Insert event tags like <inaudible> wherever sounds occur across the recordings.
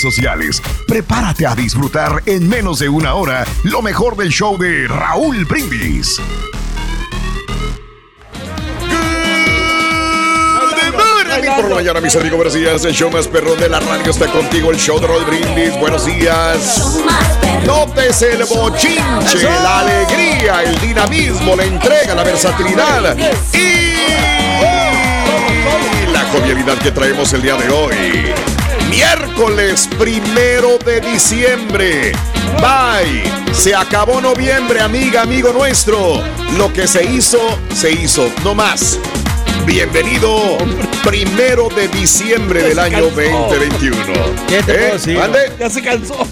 sociales. Prepárate a disfrutar en menos de una hora lo mejor del show de Raúl Brindis. por la mañana, mis amigos, buenos días. El show más perrón de la radio está contigo, el show de Raúl Brindis. Buenos días. Nótese el bochinche, la alegría, el dinamismo, la entrega, la versatilidad y jovialidad que traemos el día de hoy. Miércoles primero de diciembre. Bye. Se acabó noviembre, amiga, amigo nuestro. Lo que se hizo, se hizo. No más. Bienvenido primero de diciembre del año 2021. ¿Qué te puedo ¿Eh? Ya se cansó.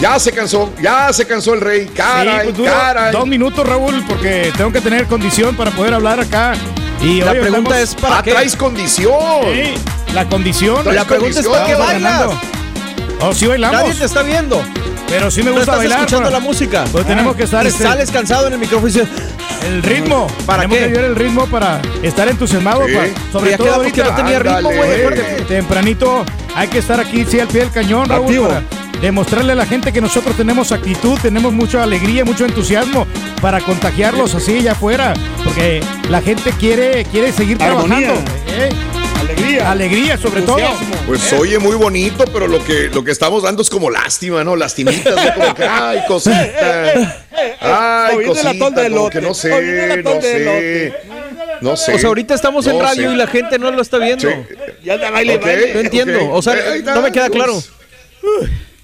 Ya se cansó, ya se cansó el rey. Caray, Sí, pues caray. Dos minutos, Raúl, porque tengo que tener condición para poder hablar acá. Y La pregunta es para Ah, qué. traes condición. Sí, la condición. La pregunta es para qué bailas. Oh, sí bailamos. Nadie te está viendo. Pero sí me gusta estás bailar. escuchando pero- la música. Pues tenemos que estar Y este, sales cansado en el micrófono y dices, el ritmo. ¿Para tenemos qué? que vivir el ritmo para estar entusiasmado. Sí. para- sobre ya todo ahorita. no tenía ritmo, güey. Tempranito hay que estar aquí, sí, al pie del cañón, Raúl, Activo. para demostrarle a la gente que nosotros tenemos actitud, tenemos mucha alegría, mucho entusiasmo para contagiarlos así allá afuera, porque la gente quiere, quiere seguir Armonía. trabajando. ¿eh? Alegría. Alegría, sobre todo. Pues oye muy bonito, pero lo que, lo que estamos dando es como lástima, ¿no? Lastimitas, ¿no? Como que, ay, <laughs> cosita. Ay, Hoy viene cosita, como que no sé, no sé. No sé. O sea, ahorita estamos en radio sé. y la gente no lo está viendo. Sí. Ya anda baile, baile. No entiendo. O sea, no me queda pues.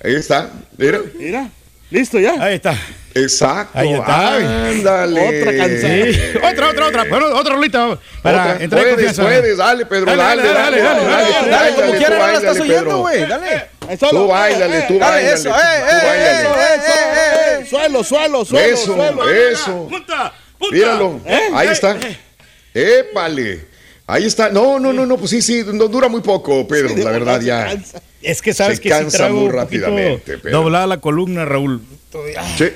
Ahí está. Mira. Mira. Listo ya. Ahí está. Exacto. Ahí está. Ándale. Otra canción. Sí. Otra, otra, otra. Bueno, otra rolita. Para otra. entrar puedes, en confianza. Puedes, dale, Pedro. Dale, dale, dale. Dale, dale, dale, dale, dale como quieras, no la estás oyendo, güey. Dale. Tú eh, bailale, eh, tú bailale. Eh, eso, eh, eso, Suelo, suelo, suelo. Eso, suelo, eso. Punta, punta. Míralo. Ahí está. Épale. Ahí está. No, no, no, no, pues sí, sí, no dura muy poco, Pedro, la verdad ya. Es que sabes Se que si cansa muy rápidamente, pero- doblada la columna, Raúl. Sí.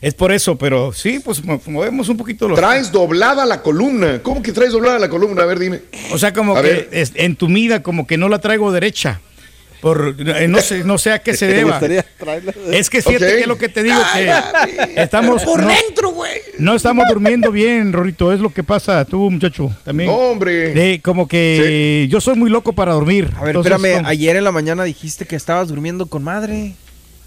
Es por eso, pero sí, pues mo- movemos un poquito los. Traes doblada la columna. ¿Cómo que traes doblada la columna? A ver, dime. O sea, como A que ver. entumida, como que no la traigo derecha. Por, eh, no sé, no sé a qué se <laughs> deba. Es que fíjate Ok. que es lo que te digo que estamos Por no, dentro, güey. no estamos durmiendo bien, Rorito, es lo que pasa tú, muchacho, también. No, hombre. De- como que yo soy muy loco para dormir. A ver, Entonces, espérame. Ayer en la mañana dijiste que estabas durmiendo con madre.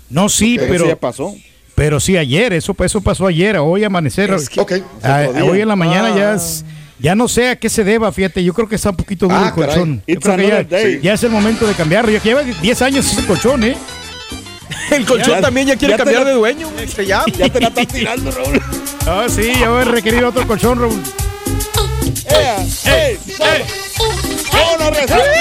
no, sí, Pero pero eso ya pasó. pero sí ayer, eso eso pasó ayer, hoy amanecer. Ok. Ah, otro día. hoy en la mañana Ah. ya es- ya no sé a qué se deba, fíjate, yo creo que está un poquito duro Ah, el colchón. Yo creo que ya, another day. ya es el momento de cambiarlo. Ya que lleva 10 años ese colchón, ¿eh? El colchón Ya- también ya quiere ya cambiar la- de dueño. que ya. Ya te la están tirando, Raúl. Ah, sí, ya voy a requerir otro colchón, Raúl. ¡Eh! ¡Eh! ¡Eh! No, hombre, se vuelve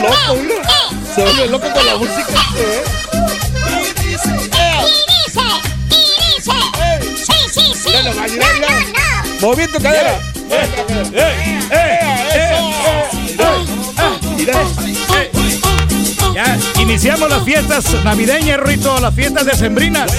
loco, mira. Se vuelve loco con la música. bailalo, bailalo. No, no, no. Movimiento cadera. Ya iniciamos las fiestas navideñas, Rito, las fiestas decembrinas.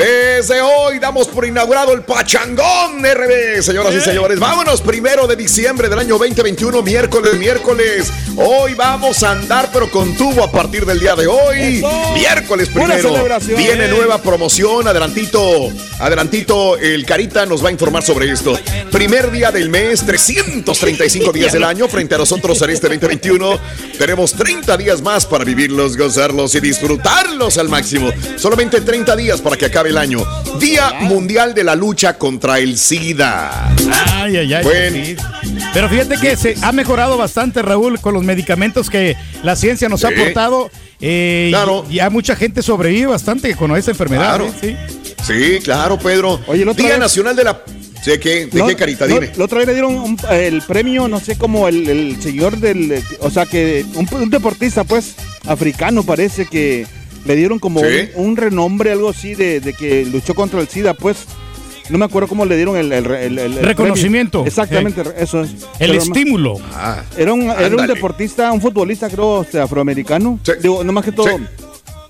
Desde hoy damos por inaugurado el Pachangón RB, señoras y señores. Vámonos primero de diciembre del año 2021, miércoles, miércoles. Hoy vamos a andar, pero con tubo a partir del día de hoy. Miércoles primero. Viene Eh. nueva promoción. Adelantito, adelantito, el Carita nos va a informar sobre esto. Primer día del mes, 335 días del año. Frente a nosotros en este 2021, tenemos 30 días más para vivirlos, gozarlos y disfrutarlos al máximo. Solamente 30 días para que acabe el año. Día Mundial de la Lucha contra el SIDA. Ay, ay, ay. Bueno. sí. Pero fíjate que se ha mejorado bastante, Raúl, con los medicamentos que la ciencia nos ha aportado. eh, Claro. y, ya mucha gente sobrevive bastante con esa enfermedad. Claro. ¿eh? Sí. Sí, claro, Pedro. Oye, Día vez- Nacional de la... ¿De qué, de No, qué carita? no, Dime. La otra vez le dieron un- el premio, no sé, como el, el señor del. O sea, que un, un deportista, pues, africano parece que le dieron como Sí. un, un renombre, algo así, de, de que luchó contra el SIDA, pues. No me acuerdo cómo le dieron el, el- el- el- el Reconocimiento. premio. Exactamente, eso es. El Pero estímulo. Ah, Era un, era un deportista, un futbolista, creo, este, afroamericano. Sí. Digo, no más que todo, Sí.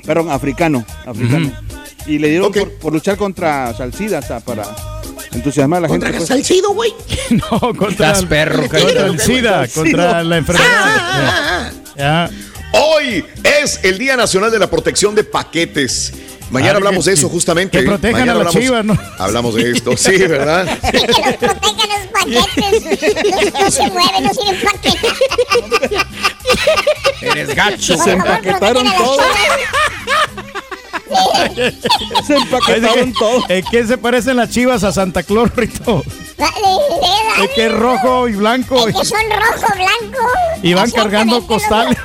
perdón, africano. africano. Y le dieron Ok. por, por luchar contra o sea, el SIDA, o sea, para entusiasmar a la gente. pues. Salcido, güey. <laughs> No, contra, el, perro, contra el SIDA, contra la enfermedad. Ya. Ya. Hoy es el Día Nacional de la Protección de Paquetes. Mañana Ah, hablamos que- de eso justamente. que protejan Mañana a las hablamos, chivas, ¿no? Hablamos de esto, sí, ¿verdad? <laughs> que los protejan los paquetes. No, no se mueven, no sirven paquetes. Eres gacho. <laughs> Se empaquetaron todo. Se empaquetaron todo. ¿En qué se parecen las chivas a Santa Claus, Rito? Es que es rojo y blanco que son rojo, blanco. y van cargando costales.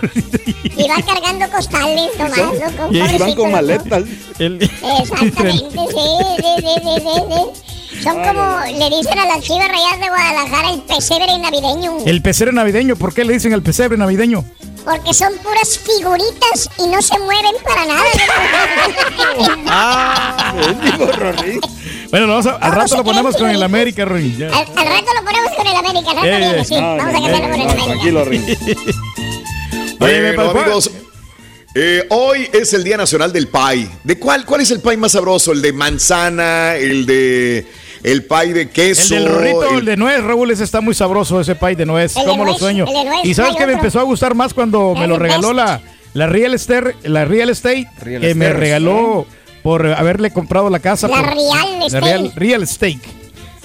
Y van cargando costales nomás, <laughs> loco. y van con maletas. <laughs> Exactamente, <laughs> sí, sí, sí, sí, sí, sí. Son como le dicen a las chivas rayadas de Guadalajara el pesebre navideño. El pesebre navideño, ¿por qué le dicen el pesebre navideño? Porque son puras figuritas y no se mueven para nada. <laughs> Rory. Bueno, vamos a- al ¿Cómo rato lo ponemos con el? América, ya. Al, al rato lo ponemos con el América, al rato Eh, viene, eh, sí. No, Vamos a cambiarlo con el no, América. Tranquilo, me <laughs> Bueno, amigos, eh, hoy es el Día Nacional del Pie. ¿De cuál? ¿Cuál es el pie más sabroso? ¿El de manzana? ¿El de el pie de El queso? del rorrito, el el- de nuez, Raúl, ese está muy sabroso, ese pie de nuez. El de ¿Cómo lo sueño? el Y sabes que me empezó a gustar más cuando me El lo regaló la, la Real Estate, la Real Estate, Real que me regaló por haberle comprado la casa. La por- Real la Estate. Real, Real Estate.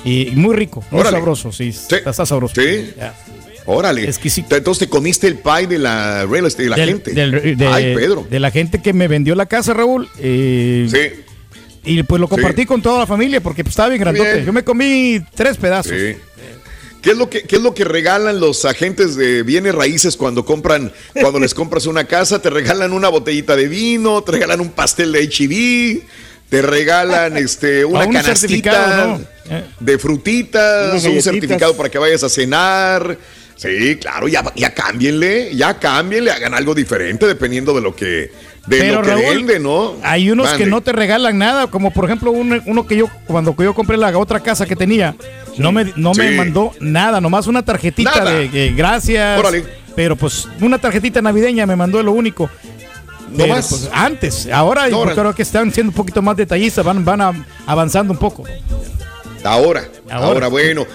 Y muy rico, muy Órale. sabroso, sí, Sí. Está, está sabroso. Sí. Ya. Órale. Exquisito. Entonces te comiste el pie de la real estate, de la Del- gente. del- de, Ay, Pedro. de la gente que me vendió la casa, Raúl. eh, Sí, Y pues lo compartí Sí. con toda la familia porque pues, estaba bien grandote. Bien. Yo me comí tres pedazos. sí. ¿Qué es, lo que, ¿Qué es lo que regalan los agentes de bienes raíces cuando compran, cuando les compras una casa? Te regalan una botellita de vino, te regalan un pastel de HIV, te regalan este, <laughs> una un canastita certificado, ¿no? Eh. de frutitas, un certificado para que vayas a cenar. Sí, claro, ya, ya cámbienle, ya cámbienle, hagan algo diferente dependiendo de lo que, de Pero lo que Raúl, vende, ¿no? hay unos Mande. que no te regalan nada, como por ejemplo uno, uno que yo, cuando yo compré la otra casa que tenía, no me, no me mandó nada, nomás una tarjetita Nada. de gracias. Órale. Pero pues una tarjetita navideña me mandó lo único. No más. pues, antes, ahora yo Ahora. creo que están siendo un poquito más detallistas, van, van a- avanzando un poco. Ahora, ahora, Ahora. bueno.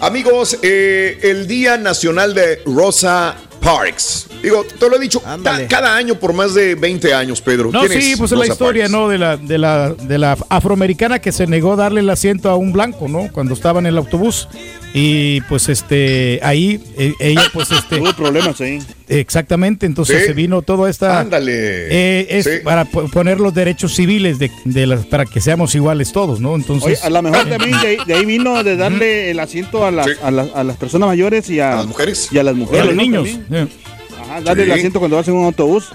Amigos, eh, el Día Nacional de Rosa Parks. Digo, te lo he dicho Ándale. cada año por más de 20 años, Pedro. No, ¿Quién sí, pues es la historia, Parks? ¿no? De la, de la, de la afroamericana que se negó a darle el asiento a un blanco, ¿no? Cuando estaba en el autobús. Y pues este, ahí eh, ella pues este, Tuvo problemas ahí. exactamente, entonces Sí. se vino toda esta... Ándale. eh, es Sí. para po- poner los derechos civiles de, de las, para que seamos iguales todos, ¿no? Oye, Entonces... a lo mejor también de, ahí- de ahí vino de darle el asiento a las, Sí. a, las, a las personas mayores y a, ¿A las mujeres? Y a las a mujeres. los ¿no? niños. Eh. Ajá, darle el asiento cuando vas en un autobús.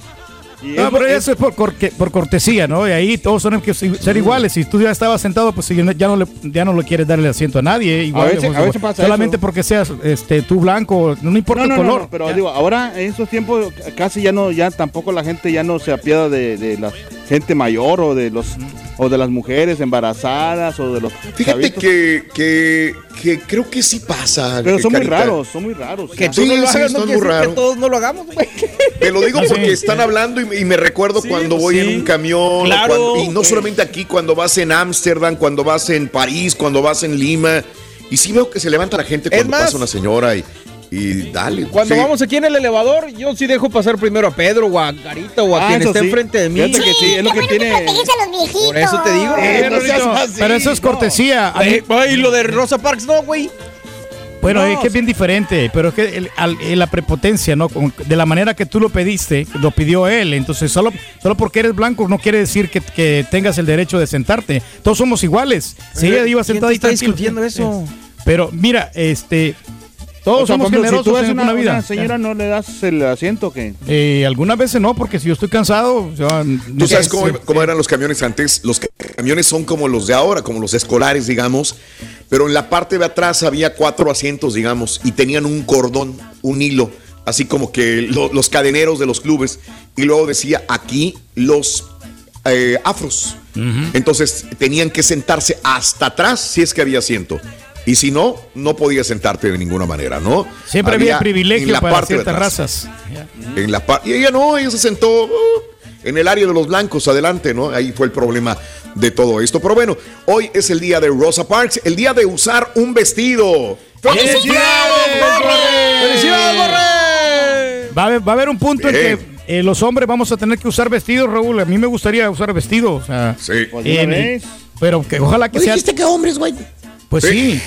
Y No, es- pero es- eso es por, corque- por cortesía, ¿no? Y ahí todos tenemos que ser iguales. Si tú ya estabas sentado, pues ya no le, ya no le quieres darle asiento a nadie. Igual, veces- pues, a veces pasa solamente eso. porque seas este, tú blanco, no importa No, no, el no, color. no, pero Ya. digo, ahora en esos tiempos casi ya no, ya tampoco la gente ya no se apiada de, de la gente mayor o de los o de las mujeres embarazadas o de los Fíjate que, que, que creo que sí pasa. pero son muy raros, son muy raros. Que tú Sí, no lo sí, hagas están no muy raro. que todos no lo hagamos, güey. Te lo digo <laughs> porque están hablando y, y me recuerdo Sí, cuando pues voy sí. en un camión. Claro. cuando- y no solamente aquí, cuando vas en Ámsterdam, cuando vas en París, cuando vas en Lima. Y sí veo que se levanta la gente cuando más, pasa una señora y, y dale. Cuando sí. vamos aquí en el elevador, yo sí dejo pasar primero a Pedro o a Garita o a Ah, quien esté sí. enfrente de mí. Fíjate que sí, es lo que tiene. protegiste a los viejitos. Por eso te digo. Eh, no seas Pero- así, pero eso es no. cortesía. A mí- Ay, ay, lo de Rosa Parks no, güey. Bueno, No, es que es bien diferente, pero es que el- al- eh, la prepotencia, ¿no? Con- de la manera que tú lo pediste, lo pidió él. Entonces, solo, solo porque eres blanco no quiere decir que, que tengas el derecho de sentarte. Todos somos iguales. Si ella iba ¿Quién te sentada y está tranquilo. discutiendo eso? Pero mira, este, todos O sea, somos si tú generosos en una, vida. una señora, ¿no le das el asiento que Eh, algunas veces no, porque si yo estoy cansado, o sea, ¿Tú sabes sí, cómo, eran los camiones antes? Los camiones son como los de ahora, como los escolares, digamos. Pero en la parte de atrás había cuatro asientos, digamos, y tenían un cordón, un hilo, así como que lo- los cadeneros de los clubes. Y luego decía aquí los eh, afros. Entonces tenían que sentarse hasta atrás si es que había asiento. Y si no, no podías sentarte de ninguna manera, ¿no? Siempre había, en privilegio la para parte de ciertas razas. En la y ella no, ella se sentó uh, en el área de los blancos, adelante, ¿no? Ahí fue el problema de todo esto. Pero bueno, hoy es el día de Rosa Parks, el día de usar un vestido. ¡Felicidades, Borre! Va a, haber, va a haber un punto en que eh, los hombres vamos a tener que usar vestidos, Raúl. A mí me gustaría usar vestido. O sea, Sí. Pues vez. pero que ojalá que sea. que hombres, güey? Pues sí.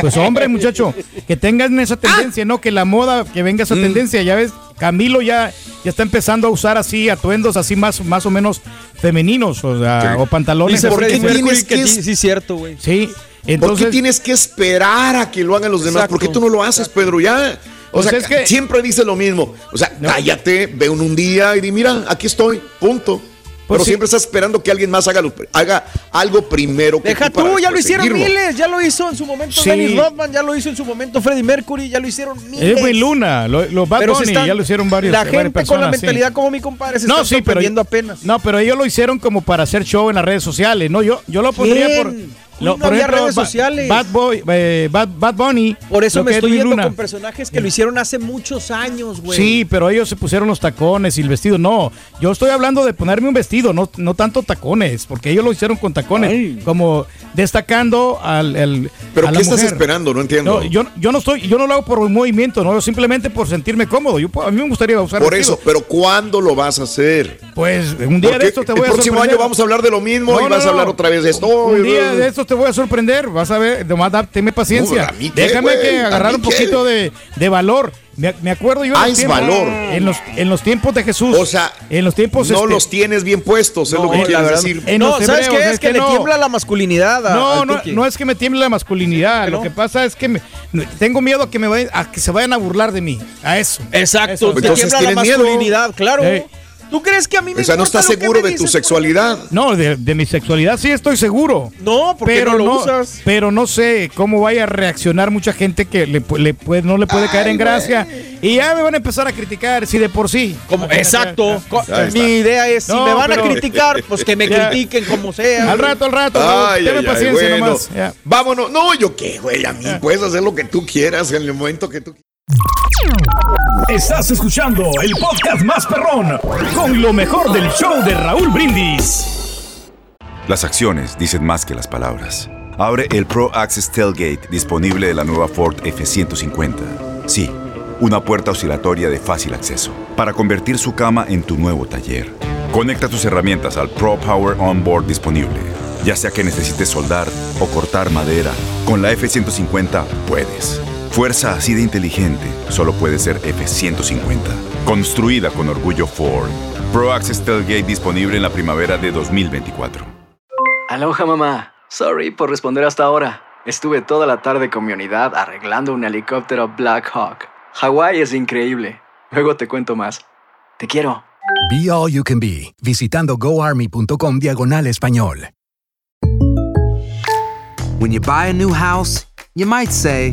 Pues hombre, muchacho, que tengan esa tendencia, ¿no? Que la moda, que venga esa tendencia. Ya ves, Camilo ya, ya está empezando a usar así atuendos así más, más o menos femeninos, o sea, Sí. o pantalones. Dice ¿por qué tienes que sí, es- sí, cierto, güey. Sí, ¿Por qué entonces... tienes que esperar a que lo hagan los demás? ¿Por qué Exacto. tú no lo haces, Pedro? Ya. O Pues sea, es que- siempre dice lo mismo. O sea, cállate, ve un, un día y di, mira, aquí estoy, punto. Pues Pero sí. siempre estás esperando que alguien más haga, lo- haga algo primero que Deja tú para ya lo hicieron miles. Ya lo hizo en su momento Sí. Dennis Rodman, ya lo hizo en su momento Freddie Mercury, ya lo hicieron miles. Edwin Luna, lo- los Bad Pero se Bunny, están- ya lo hicieron varios La gente con la sí. mentalidad como mi compadre se No, está sí, pero sorprendiendo apenas. No, pero ellos lo hicieron como para hacer show en las redes sociales. No, yo, yo lo pondría ¿Quién? por. Uy, no había redes sociales. Bad Boy, eh, Bad, Bad Bunny. Por eso me estoy yendo Luna. con personajes que lo hicieron hace muchos años, güey. Sí, pero ellos se pusieron los tacones y el vestido. No, yo estoy hablando de ponerme un vestido, no, no tanto tacones, porque ellos lo hicieron con tacones, Ay. como destacando al. al- ¿Pero a qué la estás mujer. esperando? No entiendo. No, yo, yo no estoy, yo no lo hago por un movimiento, no, simplemente por sentirme cómodo. Yo, a mí me gustaría usar Por vestido. eso, pero ¿cuándo lo vas a hacer? Pues un día Porque de estos te voy el a próximo sorprender. año vamos a hablar de lo mismo No, y no, vas a no. hablar otra vez de esto. Un día de estos te voy a sorprender, vas a ver, nomás tenme paciencia. No, ¿a mí qué, Déjame que ¿A agarrar un poquito de, de valor. Me, me acuerdo yo en Ah, los es tiempos- valor. En los, en los tiempos de Jesús. O sea, en los tiempos no este, los tienes bien puestos, es No, lo que verdad- decir. en no, los ¿sabes hebreos, qué? Es es que, que le no. tiembla la masculinidad. a- No, no, no es que me tiemble la masculinidad. ¿Que Lo no? que pasa es que me- tengo miedo a que me vayan, a que se vayan a burlar de mí. A eso. Exacto, Eso. te Entonces tiembla la miedo. masculinidad, claro. ¿Tú crees que a mí me O sea, no estás seguro de tu sexualidad. No, de, de mi sexualidad sí estoy seguro. No, porque pero no lo usas. Pero no sé cómo vaya a reaccionar mucha gente que le, pu- le puede- no le puede caer en gracia. Y ya me van a empezar a criticar, si de por sí. Como, exacto. Mi idea es, si me van pero- a criticar, pues que me <laughs> Ya. critiquen como sea. Al rato, al rato. Ay, paciencia bueno. nomás. ya. Vámonos. No, yo qué, güey. A mí puedes hacer lo que tú quieras en el momento que tú quieras. Estás escuchando el podcast más perrón con lo mejor del show de Raúl Brindis. Las acciones dicen más que las palabras. Abre el Pro Access Tailgate disponible de la nueva Ford F-150. Sí, una puerta oscilatoria de fácil acceso para convertir su cama en tu nuevo taller. Conecta tus herramientas al Pro Power Onboard disponible. Ya sea que necesites soldar o cortar madera, con la F-150 puedes. Fuerza así de inteligente solo puede ser F-150. Construida con orgullo Ford. Pro Access Tailgate disponible en la primavera de 2024. Aloha mamá. Sorry por responder hasta ahora. Estuve toda la tarde con mi unidad arreglando un helicóptero Black Hawk. Hawái es increíble. Luego te cuento más. Te quiero. Be All You Can Be, visitando goarmy.com diagonal español. When you buy a new house, you might say,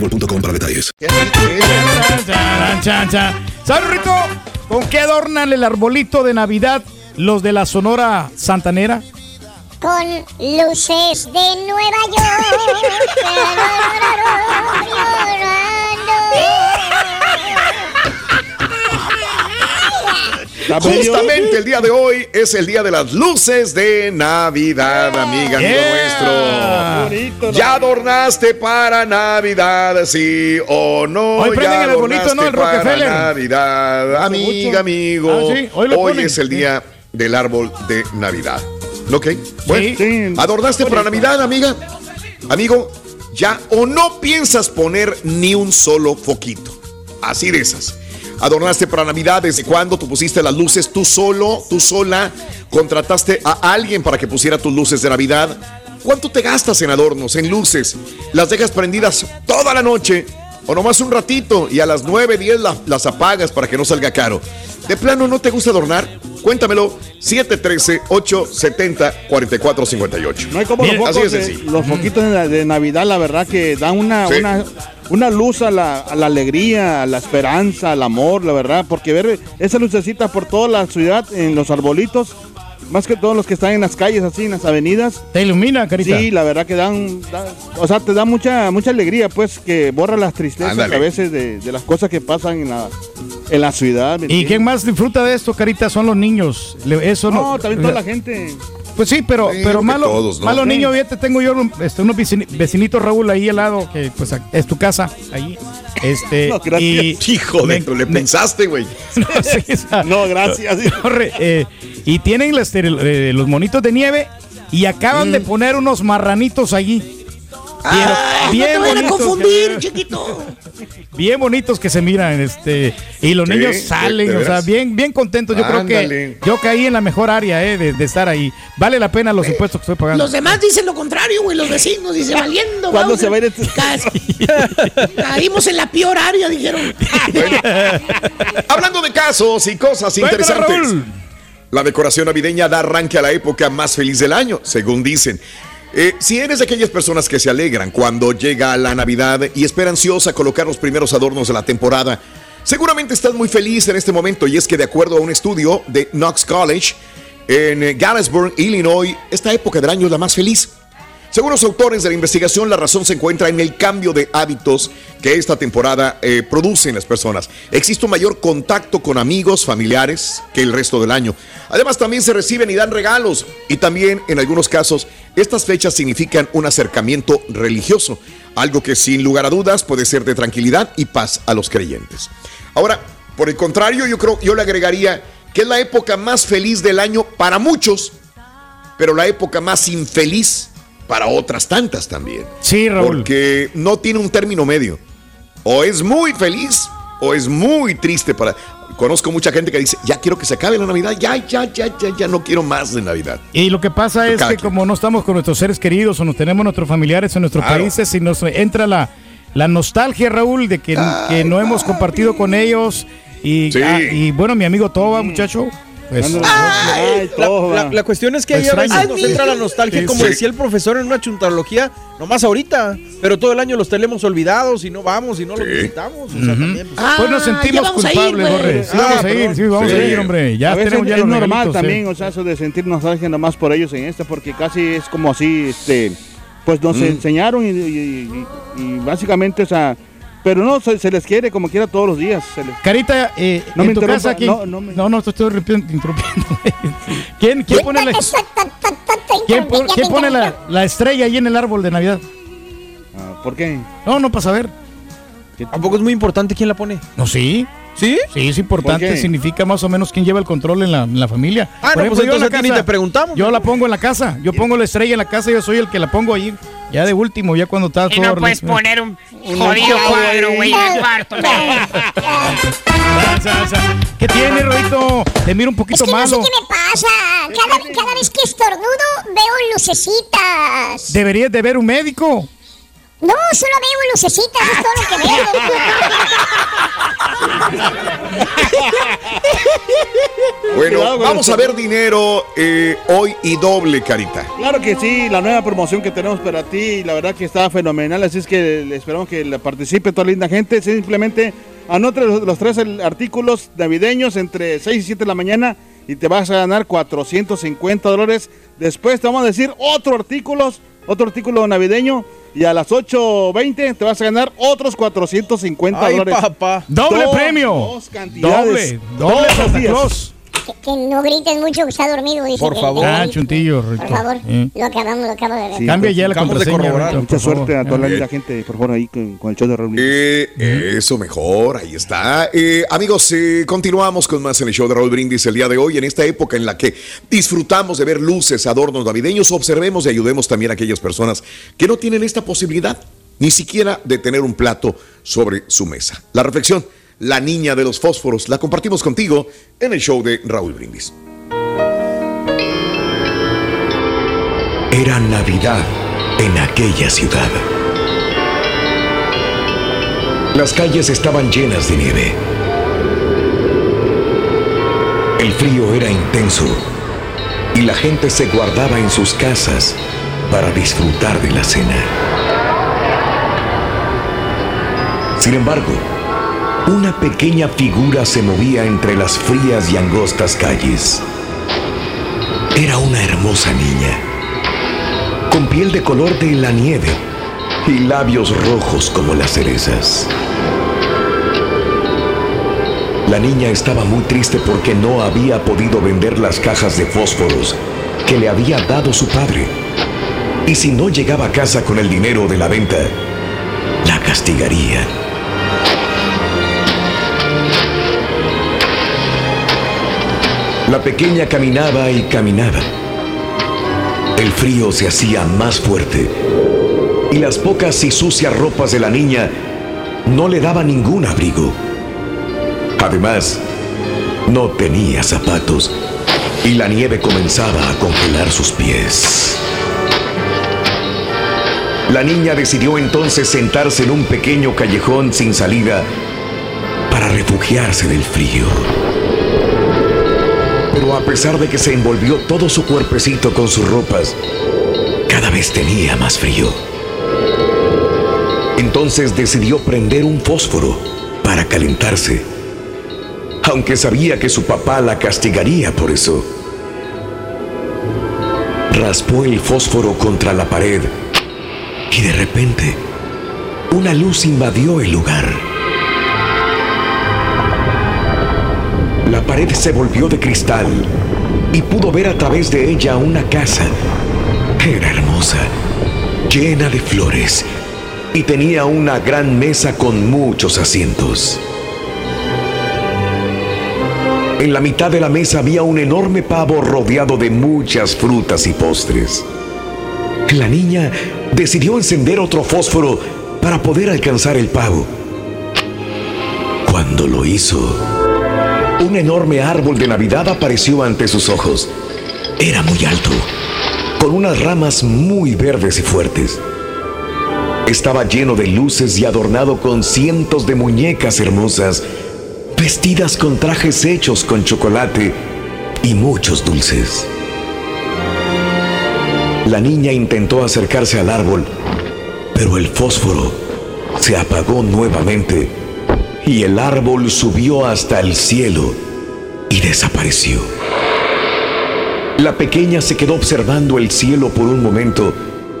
boostmobile.com para detalles. ¿Sabes, Rito? ¿Con qué adornan el arbolito de Navidad los de la Sonora Santanera? Con luces de Nueva York. <laughs> Justamente el día de hoy es el día de las luces de Navidad, amiga, amigo Yeah. nuestro. Ya adornaste para Navidad, sí o no. Hoy prenden ya el adornaste ¿no? El para Rockefeller. Navidad, Hace amiga, amigo. Ah, sí, hoy es el día del árbol de Navidad. ¿Ok? Bueno, Sí. adornaste para Navidad, amiga. Amigo, ya o no piensas poner ni un solo foquito. Así de esas. Adornaste para Navidad, ¿desde cuándo tú pusiste las luces tú solo, tú sola? ¿Contrataste a alguien para que pusiera tus luces de Navidad? ¿Cuánto te gastas en adornos, en luces? ¿Las dejas prendidas toda la noche? ¿O nomás un ratito y a las 9, 10 la- las apagas para que no salga caro? ¿De plano no te gusta adornar? Cuéntamelo, 713-870-4458. No hay como los Así focos, de los foquitos de, de Navidad, la verdad que dan una, Sí. una, una luz a la, a la alegría, a la esperanza, al amor, la verdad, porque ver esa lucecita por toda la ciudad en los arbolitos, más que todos los que están en las calles, así, en las avenidas. Te ilumina, carita. Sí, la verdad que dan, da- o sea, te da mucha mucha alegría, pues, que borra las tristezas Ándale. a veces de, de las cosas que pasan en la, en la ciudad. ¿me ¿Y quién más disfruta de esto, carita? Son los niños. Eso no. No, también toda la gente. Pues sí, pero, Sí, pero malo, todos, ¿no? malo Sí. niño, fíjate, tengo yo este, unos vecini- vecinitos, Raúl, ahí al lado, que pues es tu casa, ahí. Este, <laughs> No, gracias. y, Hijo de, le me- pensaste, güey. <laughs> no, sí, o sea, No, gracias. <laughs> corre, eh, y tienen las- eh, los monitos de nieve y acaban Mm. de poner unos marranitos allí. Ay, bien no te vayan a confundir, chiquito. Bien bonitos que se miran, este, y los Sí, niños ¿de- salen, o sea, bien, bien contentos. Yo creo que yo caí en la mejor área eh, de, de estar ahí. Vale la pena los impuestos que estoy pagando. Los demás dicen lo contrario, güey. Los vecinos dicen <laughs> valiendo. ¿Cuándo Bowser. se va a ir este- Ca- <laughs> Caímos en la peor área, dijeron. Hablando de casos y cosas interesantes. Raúl. La decoración navideña da arranque a la época más feliz del año, según dicen. Eh, si eres de aquellas personas que se alegran cuando llega la Navidad y espera ansiosa colocar los primeros adornos de la temporada, seguramente estás muy feliz en este momento y es que de acuerdo a un estudio de Knox College en Galesburg, Illinois, esta época del año es la más feliz. Según los autores de la investigación, la razón se encuentra en el cambio de hábitos que esta temporada eh, produce en las personas. Existe un mayor contacto con amigos, familiares que el resto del año. Además, también se reciben y dan regalos. Y también, en algunos casos, estas fechas significan un acercamiento religioso, algo que sin lugar a dudas puede ser de tranquilidad y paz a los creyentes. Ahora, por el contrario, yo creo, yo le agregaría que es la época más feliz del año para muchos, pero la época más infeliz para otras tantas también. Sí, Raúl. Porque no tiene un término medio. O es muy feliz o es muy triste para... Conozco mucha gente que dice, ya quiero que se acabe la Navidad, ya, ya, ya, ya, ya no quiero más de Navidad. Y lo que pasa es que quien. como no estamos con nuestros seres queridos o no tenemos nuestros familiares en nuestros Claro. países y nos entra la, la nostalgia, Raúl, de que, que no hemos compartido con ellos. Y, Sí. ah, y bueno, mi amigo Toba, muchacho, pues Ándale. Ay, Ay, La, cuestión es que ahí a veces nos entra la nostalgia, Sí, como sí. decía el profesor en una chuntarología, nomás ahorita, pero todo el año los tenemos olvidados y no vamos y no los visitamos. O sea, también, pues, Ah, pues nos sentimos a ir, culpables, Ah, vamos a ir, perdón. sí, vamos Sí. a ir, hombre. Ya a veces tenemos ya es los normal regalitos, también, o sea, eso de sentir nostalgia nomás por ellos en esta, porque casi es como así, este, pues nos enseñaron y, y- y- y básicamente, o sea, pero no, se, se les quiere como quiera todos los días. se les- Carita, eh, No en me tu casa, ¿quién? no, No, no no, me- te estoy interrumpiendo. <laughs> ¿Quién, quién pone, la, quién pon- quién pone la, la estrella ahí en el árbol de Navidad? Ah, ¿Por qué? No, no para saber. Tampoco es muy importante quién la pone. No, sí. ¿Sí? Sí, es importante. Significa más o menos quién lleva el control en la, en la familia. Ah, Por no, pues yo en la entonces a ti ni te preguntamos. Yo la pongo en la casa. Yo pongo la estrella en la casa. Yo soy el que la pongo ahí. Ya de último, ya cuando está Y todo no puedes ordenado. poner un jodido cuadro, güey, en el cuarto. <laughs> ¿Qué tiene, Rodito? Te miro un poquito Es que no sé malo. qué me pasa. Cada, cada vez que estornudo veo lucecitas. Deberías de ver un médico. No, solo veo lucecitas, es todo lo que veo. <laughs> Bueno, vamos a ver dinero eh, hoy y doble, Carita. Claro que sí, la nueva promoción que tenemos para ti, la verdad que está fenomenal, así es que esperamos que la participe toda la linda gente. Simplemente anote los, los tres artículos navideños entre 6 y 7 de la mañana y te vas a ganar 450 dólares. Después te vamos a decir otro artículo, otro artículo navideño y a las 8.20 te vas a ganar otros 450 Ay, dólares. papá. ¡Doble Dos- premio! dos cantidades, Doble, doble Santa. Claus. Que, no grites mucho que está dormido, dice. Por que- favor. que- Ah, chuntillo. Por favor, Eh. lo acabamos, lo acabo de ver. Sí, Cambia ya la Acabamos de contraseña. corroborar. Mucha favor. suerte a toda la gente, por favor, ahí con, con el show de Raúl. Eh, Eso mejor, ahí está. Eh, amigos, eh, continuamos con más en el show de Raúl Brindis el día de hoy. En esta época en la que disfrutamos de ver luces, adornos navideños, observemos y ayudemos también a aquellas personas que no tienen esta posibilidad, ni siquiera de tener un plato sobre su mesa. La reflexión, la niña de los fósforos, la compartimos contigo en el show de Raúl Brindis. Era Navidad en aquella ciudad. Las calles estaban llenas de nieve. El frío era intenso y la gente se guardaba en sus casas para disfrutar de la cena. Sin embargo, una pequeña figura se movía entre las frías y angostas calles. Era una hermosa niña, con piel de color de la nieve y labios rojos como las cerezas. La niña estaba muy triste porque no había podido vender las cajas de fósforos que le había dado su padre. Y si no llegaba a casa con el dinero de la venta, la castigaría. La pequeña caminaba y caminaba. El frío se hacía más fuerte y las pocas y sucias ropas de la niña no le daban ningún abrigo. Además, no tenía zapatos y la nieve comenzaba a congelar sus pies. La niña decidió entonces sentarse en un pequeño callejón sin salida para refugiarse del frío. Pero a pesar de que se envolvió todo su cuerpecito con sus ropas, cada vez tenía más frío. Entonces decidió prender un fósforo para calentarse, aunque sabía que su papá la castigaría por eso. Raspó el fósforo contra la pared y de repente una luz invadió el lugar. La pared se volvió de cristal y pudo ver a través de ella una casa. Era hermosa, llena de flores y tenía una gran mesa con muchos asientos. En la mitad de la mesa había un enorme pavo rodeado de muchas frutas y postres. La niña decidió encender otro fósforo para poder alcanzar el pavo. Cuando lo hizo, un enorme árbol de Navidad apareció ante sus ojos. Era muy alto, con unas ramas muy verdes y fuertes. Estaba lleno de luces y adornado con cientos de muñecas hermosas, vestidas con trajes hechos con chocolate y muchos dulces. La niña intentó acercarse al árbol, pero el fósforo se apagó nuevamente y el árbol subió hasta el cielo y desapareció. La pequeña se quedó observando el cielo por un momento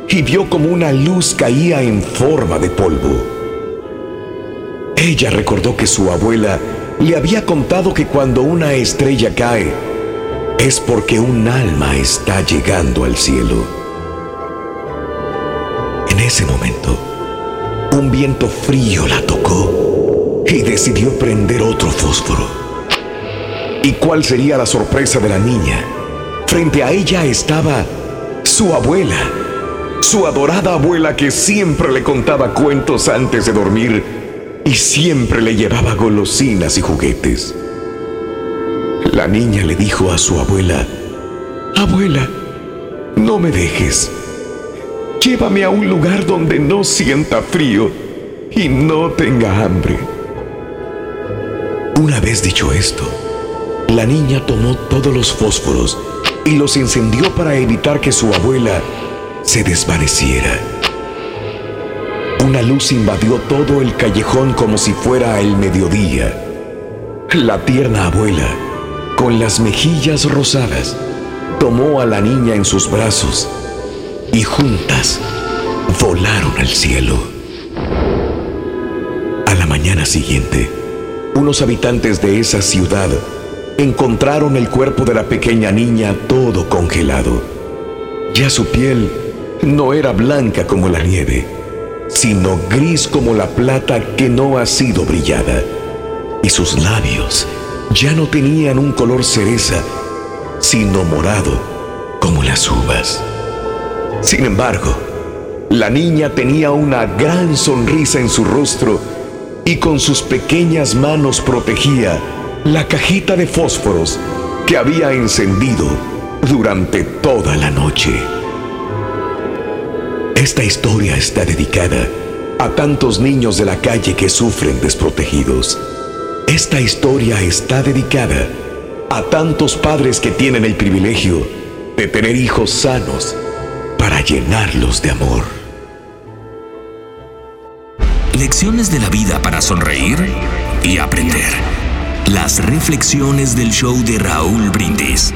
y vio como una luz caía en forma de polvo. Ella recordó que su abuela le había contado que cuando una estrella cae es porque un alma está llegando al cielo. En ese momento, un viento frío la tocó y decidió prender otro fósforo. ¿Y cuál sería la sorpresa de la niña? Frente a ella estaba su abuela, su adorada abuela que siempre le contaba cuentos antes de dormir y siempre le llevaba golosinas y juguetes. La niña le dijo a su abuela, Abuela, no me dejes. Llévame a un lugar donde no sienta frío y no tenga hambre. Una vez dicho esto, la niña tomó todos los fósforos y los encendió para evitar que su abuela se desvaneciera. Una luz invadió todo el callejón como si fuera el mediodía. La tierna abuela, con las mejillas rosadas, tomó a la niña en sus brazos y juntas volaron al cielo. A la mañana siguiente, unos habitantes de esa ciudad encontraron el cuerpo de la pequeña niña todo congelado. Ya su piel no era blanca como la nieve, sino gris como la plata que no ha sido brillada. Y sus labios ya no tenían un color cereza, sino morado como las uvas. Sin embargo, la niña tenía una gran sonrisa en su rostro y con sus pequeñas manos protegía la cajita de fósforos que había encendido durante toda la noche. Esta historia está dedicada a tantos niños de la calle que sufren desprotegidos. Esta historia está dedicada a tantos padres que tienen el privilegio de tener hijos sanos para llenarlos de amor. Lecciones de la vida para sonreír y aprender. Las reflexiones del show de Raúl Brindis.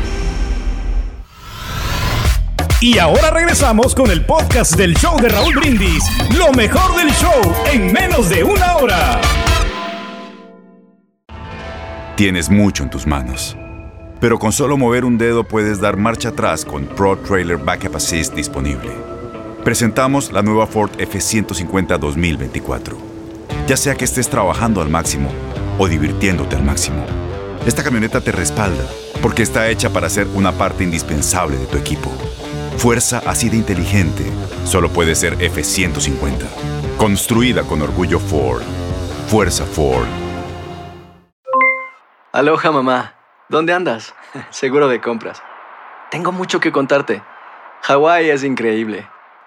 Y ahora regresamos con el podcast del show de Raúl Brindis. Lo mejor del show en menos de una hora. Tienes mucho en tus manos. Pero con solo mover un dedo puedes dar marcha atrás con Pro Trailer Backup Assist disponible. Presentamos la nueva Ford F150 2024. Ya sea que estés trabajando al máximo o divirtiéndote al máximo, esta camioneta te respalda porque está hecha para ser una parte indispensable de tu equipo. Fuerza así de inteligente solo puede ser F150. Construida con orgullo Ford. Fuerza Ford. Aloha mamá, ¿dónde andas? <laughs> Seguro de compras. Tengo mucho que contarte. Hawái es increíble.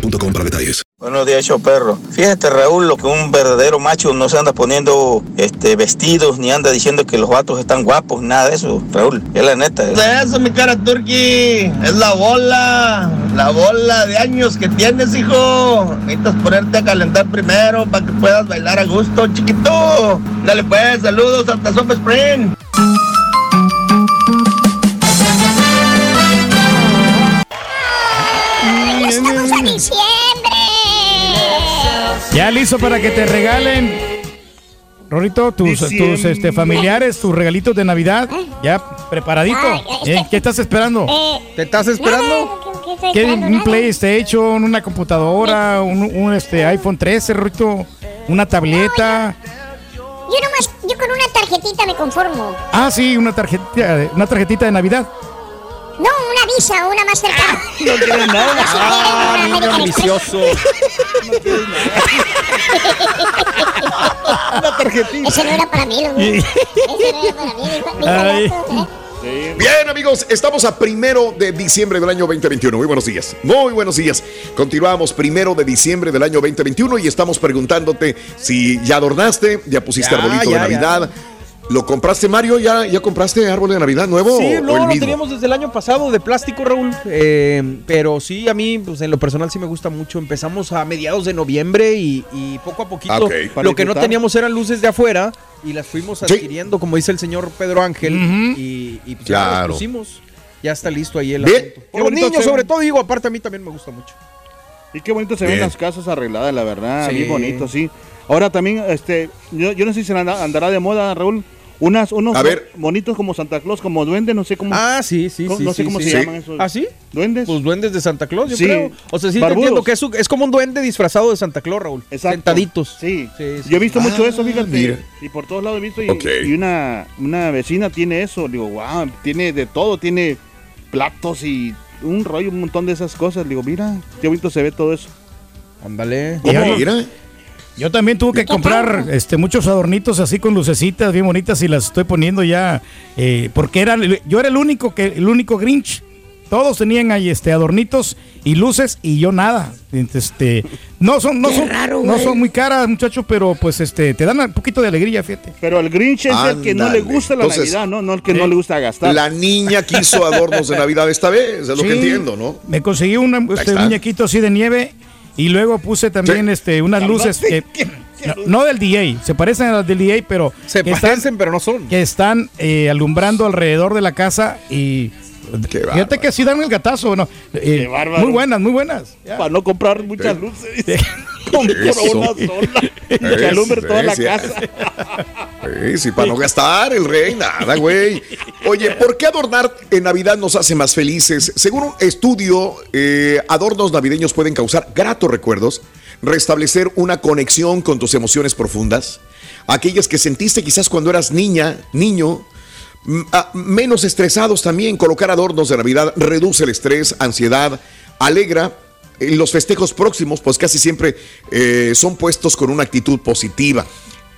para detalles. Buenos días, show perro. Fíjate, Raúl, lo que un verdadero macho no se anda poniendo este, vestidos ni anda diciendo que los vatos están guapos, nada de eso, Raúl. Es la neta. Es eso, mi cara turqui. Es la bola. La bola de años que tienes, hijo. Necesitas ponerte a calentar primero para que puedas bailar a gusto, chiquito. Dale pues, saludos hasta Sopa Spring. Ya listo para que te regalen, Rorito, tus, tus este, familiares, tus regalitos de Navidad. Ya preparadito. Ay, ¿Eh? ¿Qué estás esperando? Eh, ¿Te estás esperando? ¿Qué? Un. PlayStation, una computadora, un, un, este iPhone 13, Rito, una tableta. Yo nomás, yo con una tarjetita me conformo. Ah, sí, una tarjetita, una tarjetita de Navidad. No, una Visa o una Mastercard. No quiere nada. <laughs> Ah, una niño ambicioso. Una tarjetita. Ese no era para mí, loco. Ese no era para mí, mi- mi Ay. barato, ¿eh? Bien, amigos, estamos a primero de diciembre del año 2021. Muy buenos días. Muy buenos días. Continuamos primero de diciembre del año 2021 y estamos preguntándote si ya adornaste, ya pusiste Ya, arbolito ya, de Navidad. ¿Lo compraste, Mario? ¿Ya, ¿Ya compraste árbol de Navidad nuevo Sí, o no, el lo mismo? teníamos desde el año pasado de plástico, Raúl. Eh, pero sí, a mí, pues en lo personal sí me gusta mucho. Empezamos a mediados de noviembre y, y poco a poquito Ah, lo que no teníamos eran luces de afuera y las fuimos adquiriendo, como dice el señor Pedro Ángel. Y, y pues ya las Claro. pusimos. Ya está listo ahí el Bien. asunto. Por los niños, sobre todo, digo, aparte a mí también me gusta mucho. Y qué bonito se ven las casas arregladas, la verdad. Sí. Bien bonito, sí. Ahora también, este, yo, yo no sé si se anda- andará de moda, Raúl. Unas, unos A ver. bonitos como Santa Claus, como duende, no sé cómo. Ah, sí, sí, ¿Cómo- sí. No sé sí, cómo sí. se llaman esos. ¿Ah, sí? ¿Duendes? Pues duendes de Santa Claus, yo Sí. creo. O sea, sí te entiendo que es, un- es como un duende disfrazado de Santa Claus, Raúl. Sentaditos. Sí. Sí, sí, Yo he visto sí. mucho eso, fíjate. mira. Y por todos lados he visto. Y, Ok. y una, una vecina tiene eso. Digo, wow, tiene de todo. Tiene platos y un rollo, un montón de esas cosas. Digo, mira, qué bonito se ve todo eso. Ándale. Mira. Yo también tuve que comprar este, muchos adornitos así con lucecitas bien bonitas y las estoy poniendo ya eh, porque era yo era el único que el único Grinch. Todos tenían ahí este adornitos y luces y yo nada. Este no son no Qué son raro, no son muy caras, muchachos, pero pues este te dan un poquito de alegría, fíjate. Pero el Grinch es el que no le gusta la Entonces, Navidad, ¿no? No el que no le gusta gastar. La niña quiso adornos de <laughs> Navidad esta vez, es lo que Sí, entiendo, ¿no? Me conseguí una, este, está. muñequito así de nieve y luego puse también este, unas luces que, no, no del DA, se parecen a las del DA, pero Se parecen, pero no son. que están eh, alumbrando alrededor de la casa y fíjate que sí dan el gatazo, ¿no? Eh, bárbaro. muy buenas, muy buenas. Ya. Para no comprar muchas luces. <laughs> Compro Eso. una sola. <laughs> Que alumbre toda la casa. Sí, para no gastar el rey, nada, güey. Oye, ¿por qué adornar en Navidad nos hace más felices? Según un estudio, eh, adornos navideños pueden causar gratos recuerdos, restablecer una conexión con tus emociones profundas, aquellas que sentiste quizás cuando eras niña, niño. Ah, menos estresados también, colocar adornos de Navidad reduce el estrés, ansiedad, alegra los festejos próximos, pues casi siempre eh, son puestos con una actitud positiva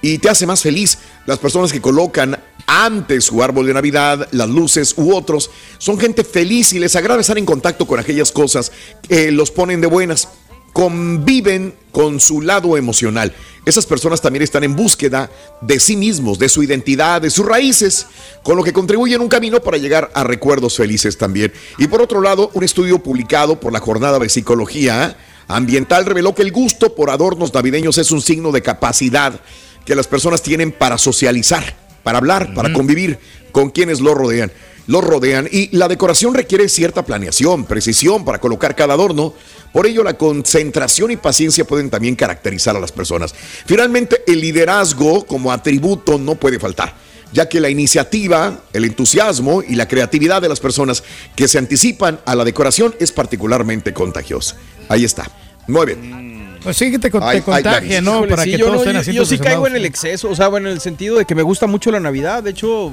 y te hace más feliz. Las personas que colocan antes su árbol de Navidad, las luces u otros, son gente feliz y les agrada estar en contacto con aquellas cosas que los ponen de buenas. Conviven con su lado emocional. Esas personas también están en búsqueda de sí mismos, de su identidad, de sus raíces, con lo que contribuyen un camino para llegar a recuerdos felices también. Y por otro lado, un estudio publicado por la Jornada de Psicología Ambiental reveló que el gusto por adornos navideños es un signo de capacidad que las personas tienen para socializar, para hablar, para convivir con quienes lo rodean. Lo rodean y la decoración requiere cierta planeación, precisión para colocar cada adorno. Por ello, la concentración y paciencia pueden también caracterizar a las personas. Finalmente, el liderazgo como atributo no puede faltar, ya que la iniciativa, el entusiasmo y la creatividad de las personas que se anticipan a la decoración es particularmente contagiosa. Ahí está. Muy bien. Pues sí que te, con- te Ay, ay, contagia, ¿no? Híjole, Para sí, que yo, todos no, estén yo- así yo sí caigo en el exceso, o sea, bueno, en el sentido de que me gusta mucho la Navidad. De hecho,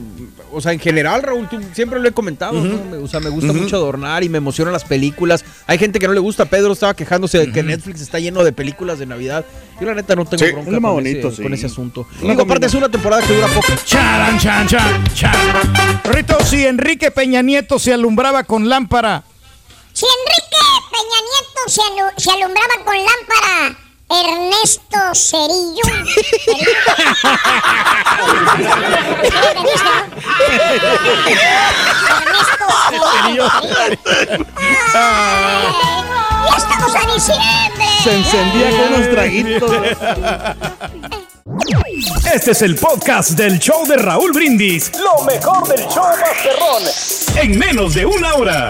o sea, en general, Raúl, tú siempre lo he comentado, ¿no? Me- O sea, me gusta mucho adornar y me emocionan las películas. Hay gente que no le gusta. Pedro estaba quejándose de que Netflix está lleno de películas de Navidad. Yo, la neta, no tengo Sí, bronca es lo más con, bonito, ese, sí. con ese asunto. Digo, aparte, es una temporada que dura poco. Charan, chan, chan, chan. Rito, si Enrique Peña Nieto se alumbraba con lámpara, Si Enrique Peña Nieto se, alu- se alumbraba con lámpara, Ernesto Cerillo. Ernesto Cerillo. ¡Ya estamos a diciembre! Se encendía con unos traguitos. Este es el podcast del show de Raúl Brindis. Lo mejor del show Masterrón. En menos de una hora.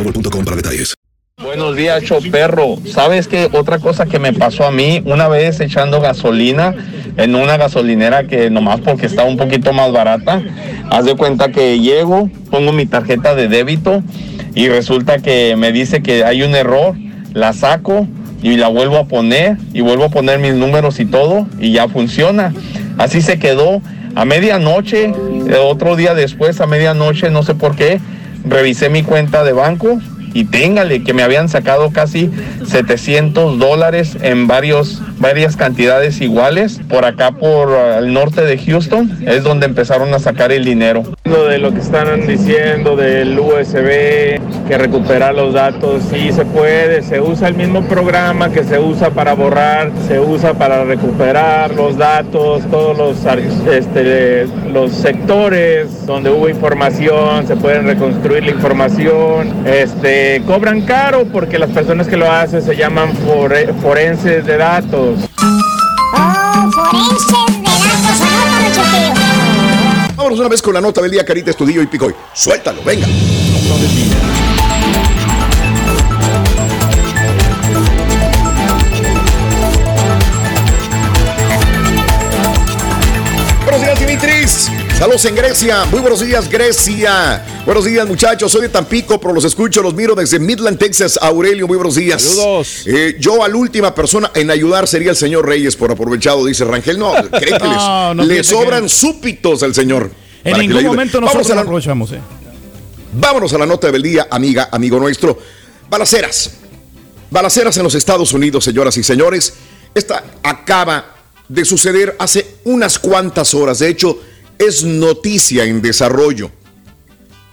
Buenos días, perro. ¿Sabes qué? Otra cosa que me pasó a mí, una vez echando gasolina en una gasolinera que nomás porque estaba un poquito más barata, haz de cuenta que llego, pongo mi tarjeta de débito y resulta que me dice que hay un error, la saco y la vuelvo a poner y vuelvo a poner mis números y todo y ya funciona. Así se quedó. A medianoche, eh, otro día después, a medianoche, no sé por qué, revisé mi cuenta de banco y téngale que me habían sacado casi 700 dólares en varios, varias cantidades iguales. Por acá, por el norte de Houston, es donde empezaron a sacar el dinero. Lo de lo que están diciendo del USB, que recupera los datos, sí se puede, se usa el mismo programa que se usa para borrar, se usa para recuperar los datos, todos los, este, los sectores donde hubo información, se pueden reconstruir la información, este, cobran caro porque las personas que lo hacen se llaman fore- forenses de datos. Vámonos una vez con la nota del día, Carita Estudillo y Picoy. Suéltalo, venga. Buenos Saludos en Grecia. Muy buenos días, Grecia. Buenos días, muchachos. Soy de Tampico, pero los escucho, los miro desde Midland, Texas. Aurelio, muy buenos días. Saludos. Eh, yo, a la última persona en ayudar sería el señor Reyes por aprovechado, dice Rangel. No, <laughs> cree que les, No, no le sobran que- súpitos al señor. En ningún momento nosotros la- lo aprovechamos, ¿eh? Vámonos a la nota del día, amiga, amigo nuestro. Balaceras. Balaceras en los Estados Unidos, señoras y señores. Esta acaba de suceder hace unas cuantas horas. De hecho, es noticia en desarrollo.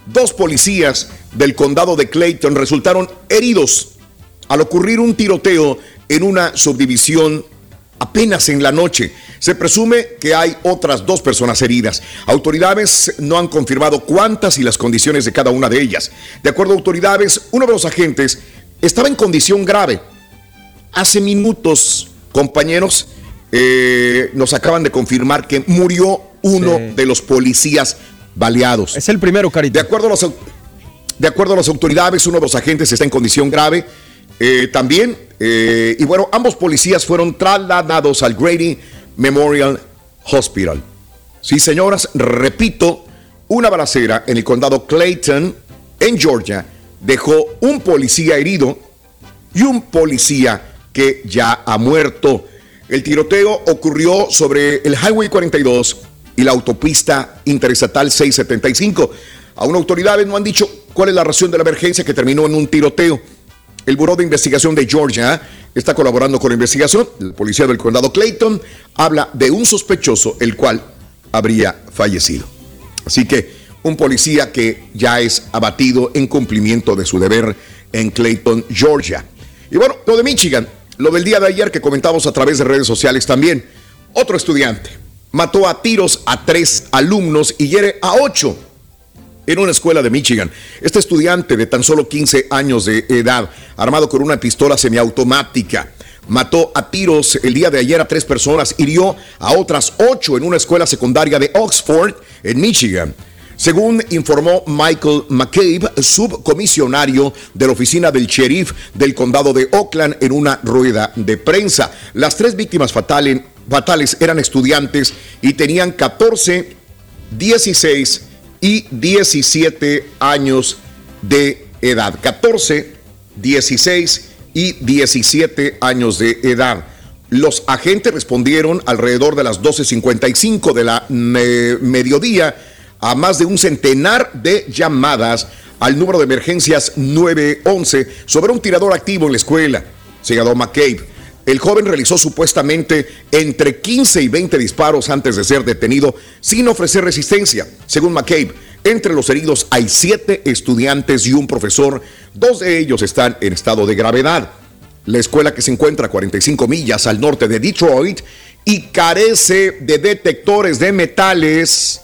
Dos policías del condado de Clayton resultaron heridos al ocurrir un tiroteo en una subdivisión apenas en la noche. Se presume que hay otras dos personas heridas. Autoridades no han confirmado cuántas y las condiciones de cada una de ellas. De acuerdo a autoridades, uno de los agentes estaba en condición grave. Hace minutos, compañeros, eh, nos acaban de confirmar que murió uno Sí. de los policías baleados. Es el primero, Carita. De acuerdo a las, de acuerdo a las autoridades, uno de los agentes está en condición grave. eh, también, eh, y bueno, ambos policías fueron trasladados al Grady Memorial Hospital. Sí, señoras, repito, una balacera en el condado Clayton, en Georgia, dejó un policía herido y un policía que ya ha muerto. El tiroteo ocurrió sobre el Highway 42 y la autopista interestatal 675. Aún autoridades no han dicho cuál es la razón de la emergencia que terminó en un tiroteo. El Buró de Investigación de Georgia está colaborando con la investigación. El policía del condado Clayton habla de un sospechoso el cual habría fallecido. Así que un policía que ya es abatido en cumplimiento de su deber en Clayton, Georgia. Y bueno, lo de Michigan, lo del día de ayer que comentamos a través de redes sociales también. Otro estudiante mató a tiros a tres alumnos y hiere a ocho en una escuela de Michigan. Este estudiante de tan solo 15 años de edad, armado con una pistola semiautomática, mató a tiros el día de ayer a tres personas, hirió a otras ocho en una escuela secundaria de Oxford, en Michigan. Según informó Michael McCabe, subcomisionario de la oficina del sheriff del condado de Oakland, en una rueda de prensa. Las tres víctimas fatales, eran estudiantes y tenían 14, 16 y 17 años de edad. 14, 16 y 17 años de edad. Los agentes respondieron alrededor de las 12.55 de la me- mediodía a más de un centenar de llamadas al número de emergencias 911 sobre un tirador activo en la escuela, señaló McCabe. El joven realizó supuestamente entre 15 y 20 disparos antes de ser detenido sin ofrecer resistencia, según McCabe. Entre los heridos hay siete estudiantes y un profesor. Dos de ellos están en estado de gravedad. La escuela que se encuentra a 45 millas al norte de Detroit y carece de detectores de metales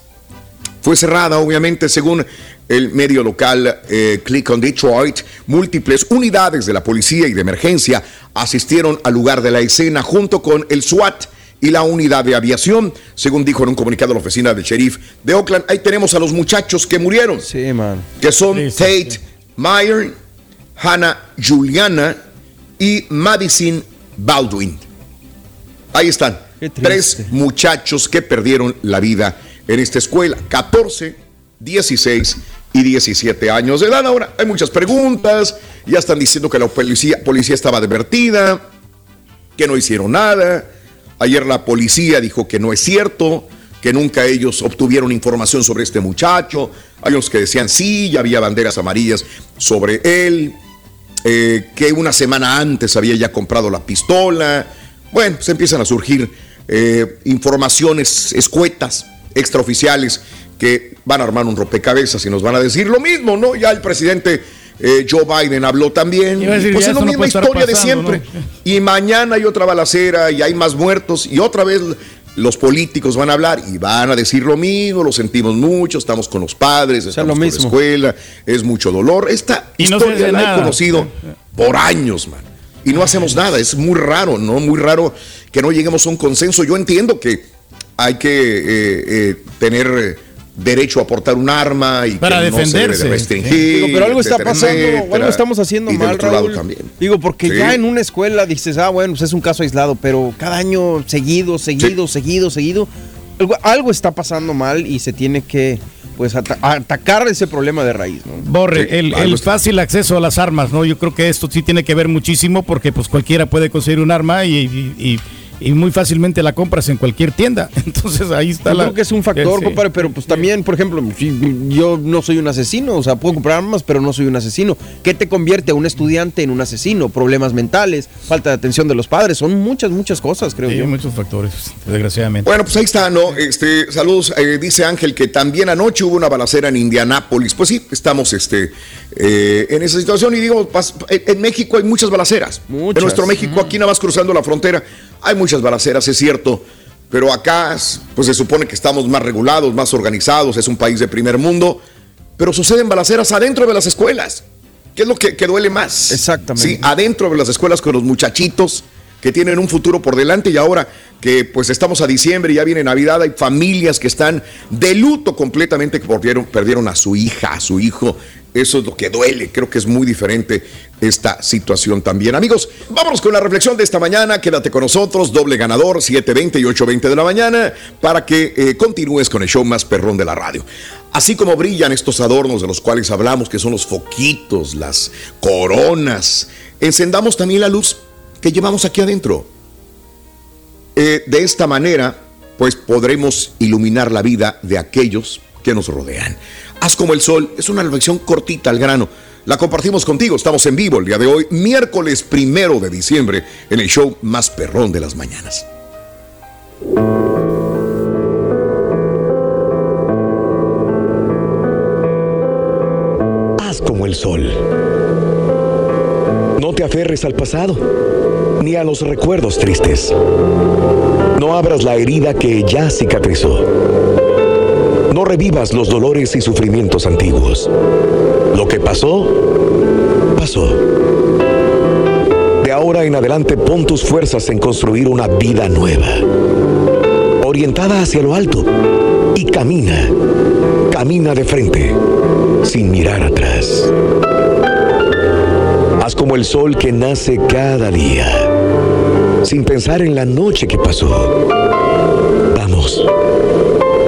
fue cerrada, obviamente, según el medio local eh, Click on Detroit. Múltiples unidades de la policía y de emergencia asistieron al lugar de la escena junto con el SWAT y la unidad de aviación, según dijo en un comunicado la oficina del sheriff de Oakland. Ahí tenemos a los muchachos que murieron. Sí, man. Que son Tate Meyer, Hannah Juliana y Madison Baldwin. Ahí están. Tres muchachos que perdieron la vida en esta escuela. 14, 16 y 17 años de edad. Ahora hay muchas preguntas. Ya están diciendo que la policía, policía estaba advertida, que no hicieron nada. Ayer la policía dijo que no es cierto, que nunca ellos obtuvieron información sobre este muchacho. Hay unos que decían sí, ya había banderas amarillas sobre él, eh, que una semana antes había ya comprado la pistola. Bueno, se empiezan a surgir eh, informaciones escuetas, extraoficiales, que van a armar un rompecabezas y nos van a decir lo mismo, ¿no? Ya el presidente eh, Joe Biden habló también. Decir, pues es la no misma historia de siempre. Y mañana hay otra balacera y hay más muertos y otra vez los políticos van a hablar y van a decir lo mismo, lo sentimos mucho, estamos con los padres, estamos lo con la escuela, es mucho dolor. Esta Y no se historia la he conocido por años, man. Y no hacemos nada, es muy raro, ¿no? Muy raro que no lleguemos a un consenso. Yo entiendo que hay que eh, eh, tener eh, derecho a portar un arma y Para que no se debe defenderse. de restringir. Digo, pero algo está pasando, etcétera. algo estamos haciendo Y del mal, otro lado Raúl. también. Digo, porque Sí. ya en una escuela dices, ah, bueno, pues es un caso aislado, pero cada año seguido, seguido, seguido, seguido, algo, algo está pasando mal y se tiene que, pues, ata- atacar ese problema de raíz, ¿no? Borre, el, el fácil acceso a las armas, ¿no? Yo creo que esto sí tiene que ver muchísimo porque pues cualquiera puede conseguir un arma y, y- y- y muy fácilmente la compras en cualquier tienda. <laughs> Entonces ahí está Yo la... creo que es un factor, Sí. compadre, pero pues también, por ejemplo, si yo no soy un asesino, o sea, puedo comprar armas, pero no soy un asesino. ¿Qué te convierte a un estudiante en un asesino? Problemas mentales, falta de atención de los padres, son muchas, muchas cosas, creo Sí, yo. muchos factores, desgraciadamente. Bueno, pues ahí está, ¿no? Este, saludos, eh, dice Ángel que también anoche hubo una balacera en Indianápolis. Pues sí, estamos este, eh, en esa situación y digo, en México hay muchas balaceras. En nuestro México, aquí nada más cruzando la frontera, hay muchas balaceras, es cierto. Pero acá, pues se supone que estamos más regulados, más organizados, es un país de primer mundo. Pero suceden balaceras adentro de las escuelas. ¿Qué es lo que, que duele más? Exactamente. Sí, adentro de las escuelas con los muchachitos que tienen un futuro por delante y ahora que pues estamos a diciembre y ya viene Navidad, hay familias que están de luto completamente que perdieron, perdieron a su hija, a su hijo. Eso es lo que duele, creo que es muy diferente esta situación también. Amigos, vámonos con la reflexión de esta mañana, quédate con nosotros, doble ganador, 7.20 y 8.20 de la mañana, para que eh, continúes con el show más perrón de la radio. Así como brillan estos adornos de los cuales hablamos, que son los foquitos, las coronas, encendamos también la luz que llevamos aquí adentro. Eh, de esta manera, pues podremos iluminar la vida de aquellos que nos rodean. Haz como el sol, es una reflexión cortita al grano. La compartimos contigo, estamos en vivo el día de hoy, miércoles primero de diciembre, en el show más perrón de las mañanas. Haz como el sol. No te aferres al pasado, ni a los recuerdos tristes. No abras la herida que ya cicatrizó. Revivas los dolores y sufrimientos antiguos. Lo que pasó, pasó. De ahora en adelante pon tus fuerzas en construir una vida nueva, orientada hacia lo alto, y camina, camina de frente, sin mirar atrás. Haz como el sol que nace cada día, sin pensar en la noche que pasó. Vamos,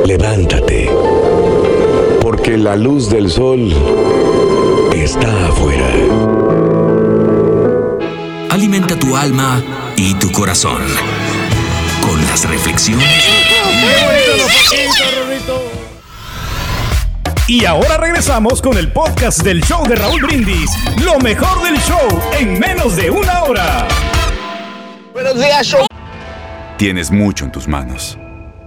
levántate, porque la luz del sol está afuera. Alimenta tu alma y tu corazón con las reflexiones. Y ahora regresamos con el podcast del show de Raúl Brindis. Lo mejor del show en menos de una hora. Buenos días, show. Tienes mucho en tus manos.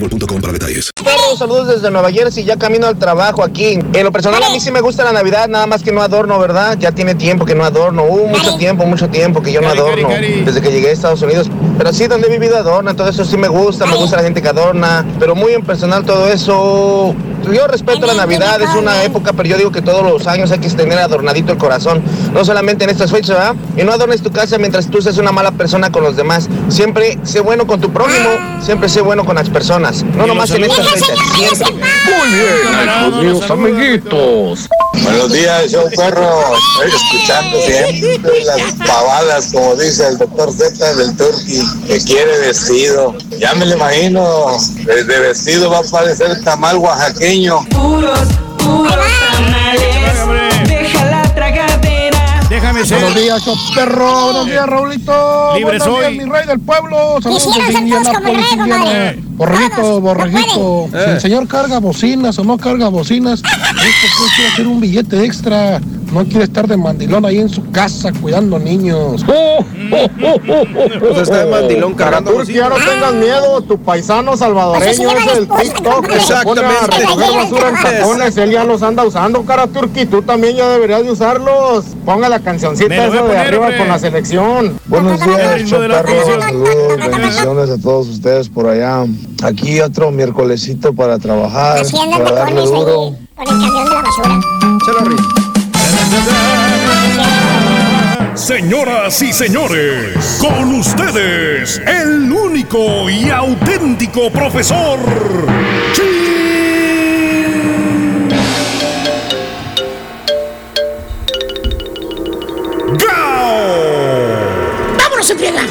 boostmobile.com para detalles. Perro, saludos desde Nueva Jersey, ya camino al trabajo aquí. En lo personal a mí sí me gusta la Navidad, nada más que no adorno, ¿verdad? Ya tiene tiempo que no adorno, uh, mucho tiempo, mucho tiempo que yo no adorno, desde que llegué a Estados Unidos. Pero sí, donde he vivido adorna, todo eso sí me gusta, me gusta la gente que adorna, pero muy en personal todo eso. Yo respeto la Navidad, es una época, pero yo digo que todos los años hay que tener adornadito el corazón, no solamente en estas fechas, ¿verdad? Y no adornes tu casa mientras tú seas una mala persona con los demás. Siempre sé bueno con tu prójimo, siempre sé bueno con las personas, no nomás en estas fechas, siempre. Muy bien, amigos amiguitos. Buenos días, show perro. Estoy escuchando siempre las pavadas, como dice el doctor Z del Turqui, que quiere vestido. Ya me lo imagino, desde vestido va a parecer tamal oaxaqueño. Puros, puros tamales. Deja la tragadera. Déjame ser. Buenos días, show perro. Buenos días, Raulito. Libre Buenos soy. días, mi rey del pueblo. Saludos Indiana. Borreguito, borreguito. Si el señor carga bocinas o no carga bocinas, es porque quiere hacer un billete extra. No quiere estar de mandilón ahí en su casa cuidando niños. Pues está de mandilón cargando Turquía, no tengas miedo, tu paisano salvadoreño es el TikTok Exactamente. recoger basura en tacones, él ya los anda usando, cara Turqui, tú también ya deberías de usarlos. Ponga la cancioncita esa de arriba con la selección. Buenos días, canción. Saludos, bendiciones a todos ustedes por allá. Aquí otro miércolesito para trabajar, para darle duro. con el camión de la basura. Señoras y señores, con ustedes, el único y auténtico profesor. ¡Gao! ¡Vámonos en friega!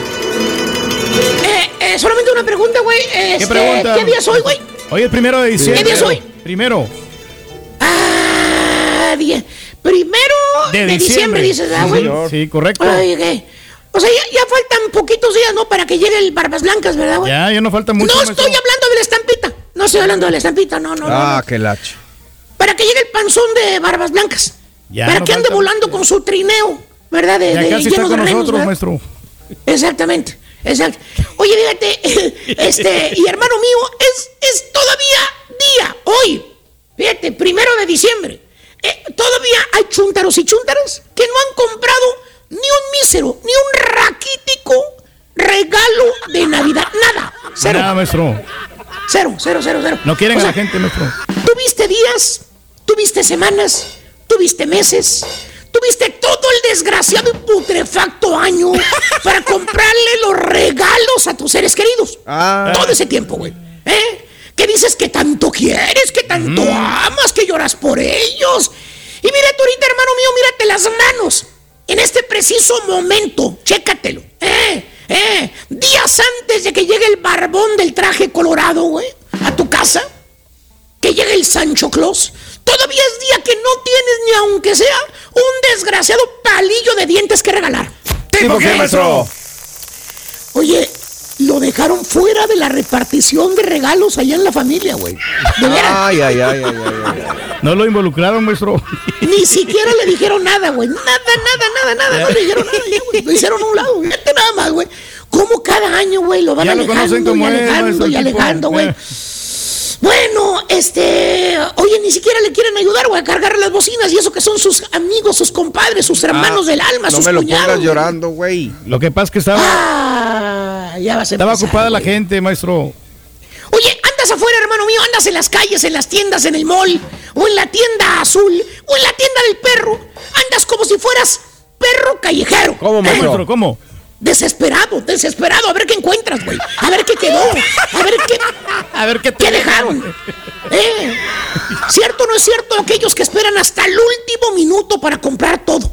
Eh, eh, solamente una pregunta, güey. Este, pregunta? ¿Qué día es hoy, güey? Hoy es primero de diciembre. ¿Qué día es hoy? Primero. Ah, día 10. Primero de, diciembre, dices, ah, Sí, güey. Sí, correcto. Oye, ¿qué? O sea, ya, ya faltan poquitos días, ¿no? Para que llegue el Barbas Blancas, ¿verdad, güey? Ya, ya no falta mucho. no estoy hablando de la estampita. No estoy hablando de la estampita, no, no, no. Ah, no. qué lacho. Para que llegue el panzón de Barbas Blancas. Ya para no que ande volando con su trineo, ¿verdad? De, Ya de- casi está con renos, nosotros, ¿verdad? maestro. Exactamente, exacto. Oye, fíjate, <laughs> este, y hermano mío, es, es todavía día, hoy, fíjate, primero de diciembre. Eh, todavía hay chúntaros y chúntaras que no han comprado ni un mísero, ni un raquítico regalo de Navidad. Nada, cero, Nada, maestro. cero, cero, cero, cero. No quieren O a la gente, maestro. Tuviste días, tuviste semanas, tuviste meses, tuviste todo el desgraciado y putrefacto año <laughs> para comprarle los regalos a tus seres queridos. Ah. Todo ese tiempo, güey. ¿Eh? Que dices que tanto quieres, que tanto amas, que lloras por ellos. Y mira tú ahorita, hermano mío, mírate las manos. En este preciso momento, chécatelo. ¿Eh? ¿Eh? Días antes de que llegue el barbón del traje colorado, güey, a tu casa que llegue el Sancho Claus. Todavía es día que no tienes ni aunque sea un desgraciado palillo de dientes que regalar. ¿Tipo qué, maestro? Oye, lo dejaron fuera de la repartición de regalos allá en la familia, güey. De veras. Ay, ay, ay, ay, ay, ay. No lo involucraron, maestro. Ni siquiera le dijeron nada, güey. Nada, nada, nada, nada. No le dijeron nada, güey. Lo hicieron a un lado. Fíjate nada más, güey. Como cada año, güey, lo van Ya lo alejando conocen y como alejando y alejando, güey. Eh. Bueno, este, oye, ni siquiera le quieren ayudar, güey, a cargar las bocinas y eso que son sus amigos, sus compadres, sus hermanos Ah, del alma, No sus me lo cuñados. pongas güey. llorando, güey. Lo que pasa es que estaba, Ah, ya vas a estaba empezar, ocupada la gente, maestro. Oye, andas afuera, hermano mío, andas en las calles, en las tiendas, en el mall, o en la tienda azul, o en la tienda del perro. Andas como si fueras perro callejero. ¿Cómo, ¿Eh? Maestro, ¿cómo? Desesperado, desesperado, a ver qué encuentras, güey. A ver qué quedó, a ver qué, A ver qué te ¿Qué dejaron? ¿Eh? ¿Cierto o no es cierto aquellos que esperan hasta el último minuto para comprar todo?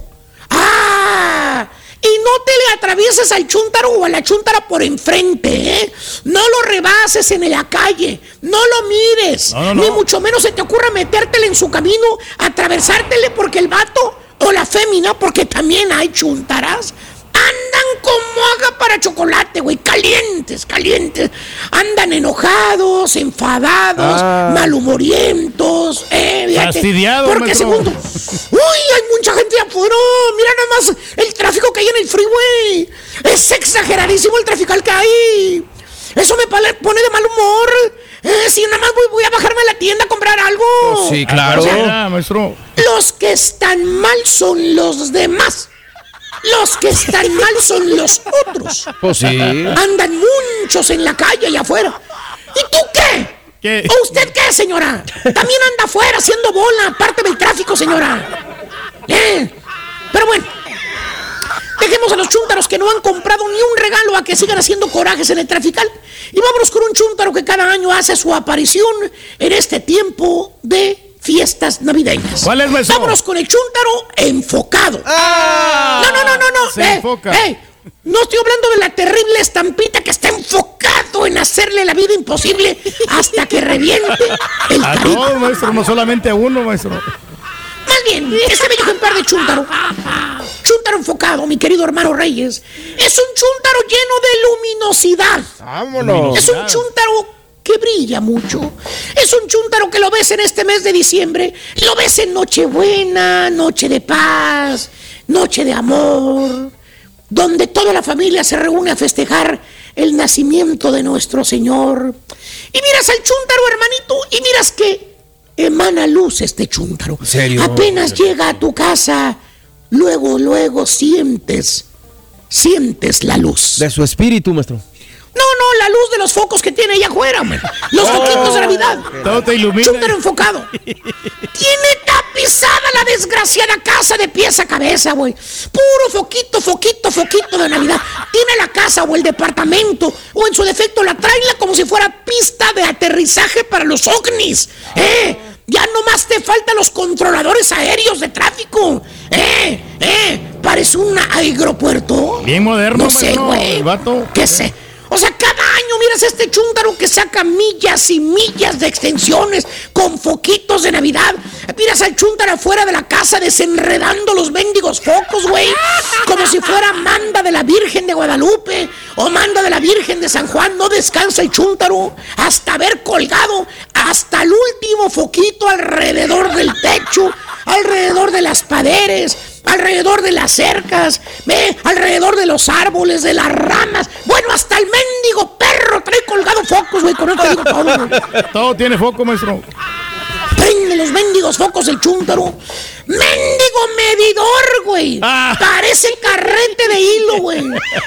¡Ah! Y no te le atravieses al chúntaro o a la chúntara por enfrente, ¿eh? No lo rebases en la calle, no lo mires, No, no, no. ni mucho menos se te ocurra metértele en su camino, atravesártele porque el vato o la fémina, porque también hay chúntaras, andan como haga para chocolate, güey, calientes, calientes. Andan enojados, enfadados, Ah. malhumorientos, eh. Fastidiados, Porque segundo, uy, hay mucha gente afuera. Mira nada más el tráfico que hay en el freeway. Es exageradísimo el tráfico que hay. Eso me pone de mal humor. Eh, si nada más voy, voy a bajarme a la tienda a comprar algo. Sí, claro. O sea, maestro. los que están mal son los demás. Los que están mal son los otros. Pues sí. Andan muchos en la calle allá afuera. ¿Y tú qué? ¿Qué? ¿O usted qué, señora? También anda afuera haciendo bola, aparte del tráfico, señora. Eh, Pero bueno, dejemos a los chúntaros que no han comprado ni un regalo a que sigan haciendo corajes en el trafical. Y vámonos con un chúntaro que cada año hace su aparición en este tiempo de fiestas navideñas. ¿Cuál es, maestro? Vámonos con el chúntaro enfocado. Ah, No, no, no, no, no. Se Eh, enfoca. eh, no estoy hablando de la terrible estampita que está enfocado en hacerle la vida imposible hasta que reviente el A carito. todos, maestro, no solamente a uno, maestro. Más bien, este bello ejemplar de chúntaro, chúntaro enfocado, mi querido hermano Reyes, es un chúntaro lleno de luminosidad. Vámonos. Es un chúntaro que brilla mucho. Es un chúntaro que lo ves en este mes de diciembre. Lo ves en Nochebuena, Noche de Paz, Noche de Amor, donde toda la familia se reúne a festejar el nacimiento de nuestro Señor. Y miras al chúntaro, hermanito, y miras que emana luz este chúntaro. ¿En serio? Apenas llega a tu casa, luego, luego sientes, sientes la luz. De su espíritu, maestro. No, no, la luz de los focos que tiene allá afuera, hombre. Los foquitos de Navidad. Todo te ilumina. Chúntaro enfocado. Tiene tapizada la desgraciada casa de pies a cabeza, güey. Puro foquito, foquito, foquito de Navidad. Tiene la casa o el departamento, o en su defecto la traila como si fuera pista de aterrizaje para los ovnis. ¿Eh? Ya nomás te faltan los controladores aéreos de tráfico. ¿Eh? ¿Eh? Parece un aeropuerto. Bien moderno, No sé, maestro, güey. ¿Qué sé? O sea, cada año, mira miras a este chúntaro que saca millas y millas de extensiones con foquitos de Navidad. Miras al chúntaro afuera de la casa desenredando los mendigos focos, güey. Como si fuera manda de la Virgen de Guadalupe o manda de la Virgen de San Juan. No descansa el chúntaro hasta haber colgado hasta el último foquito alrededor del techo, alrededor de las paredes, alrededor de las cercas, ve, alrededor de los árboles, de las ramas. Bueno, hasta el mendigo perro trae colgado focos, güey. Con esto digo todo, tiene foco, maestro. Prende los mendigos focos el chúntaro. ¡Mendigo medidor, güey! Parece carrete de hilo, güey.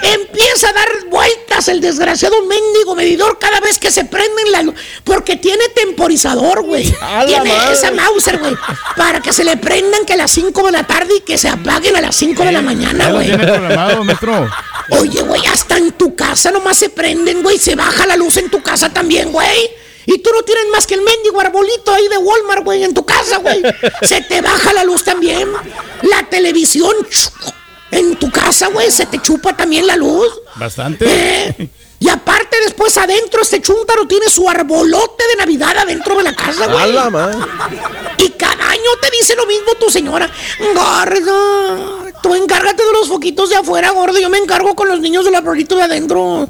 Empieza a dar vueltas el desgraciado mendigo medidor cada vez que se prende en la luz. Porque tiene temporizador, güey. Tiene madre. esa Mauser, güey. Para que se le prendan que a las 5 de la tarde y que se apaguen a las 5 de la mañana, güey. Oye, güey, hasta en tu casa nomás se prenden, güey. Se baja la luz en tu casa también, güey. Y tú no tienes más que el mendigo arbolito ahí de Walmart, güey, en tu casa, güey. Se te baja la luz también. La televisión en tu casa, güey, se te chupa también la luz. Bastante. Eh, Y aparte después adentro este chúntaro tiene su arbolote de Navidad adentro de la casa, güey. Y cada año te dice lo mismo tu señora. Gordo, tú encárgate de los foquitos de afuera, gordo. Yo me encargo con los niños del arbolito de adentro.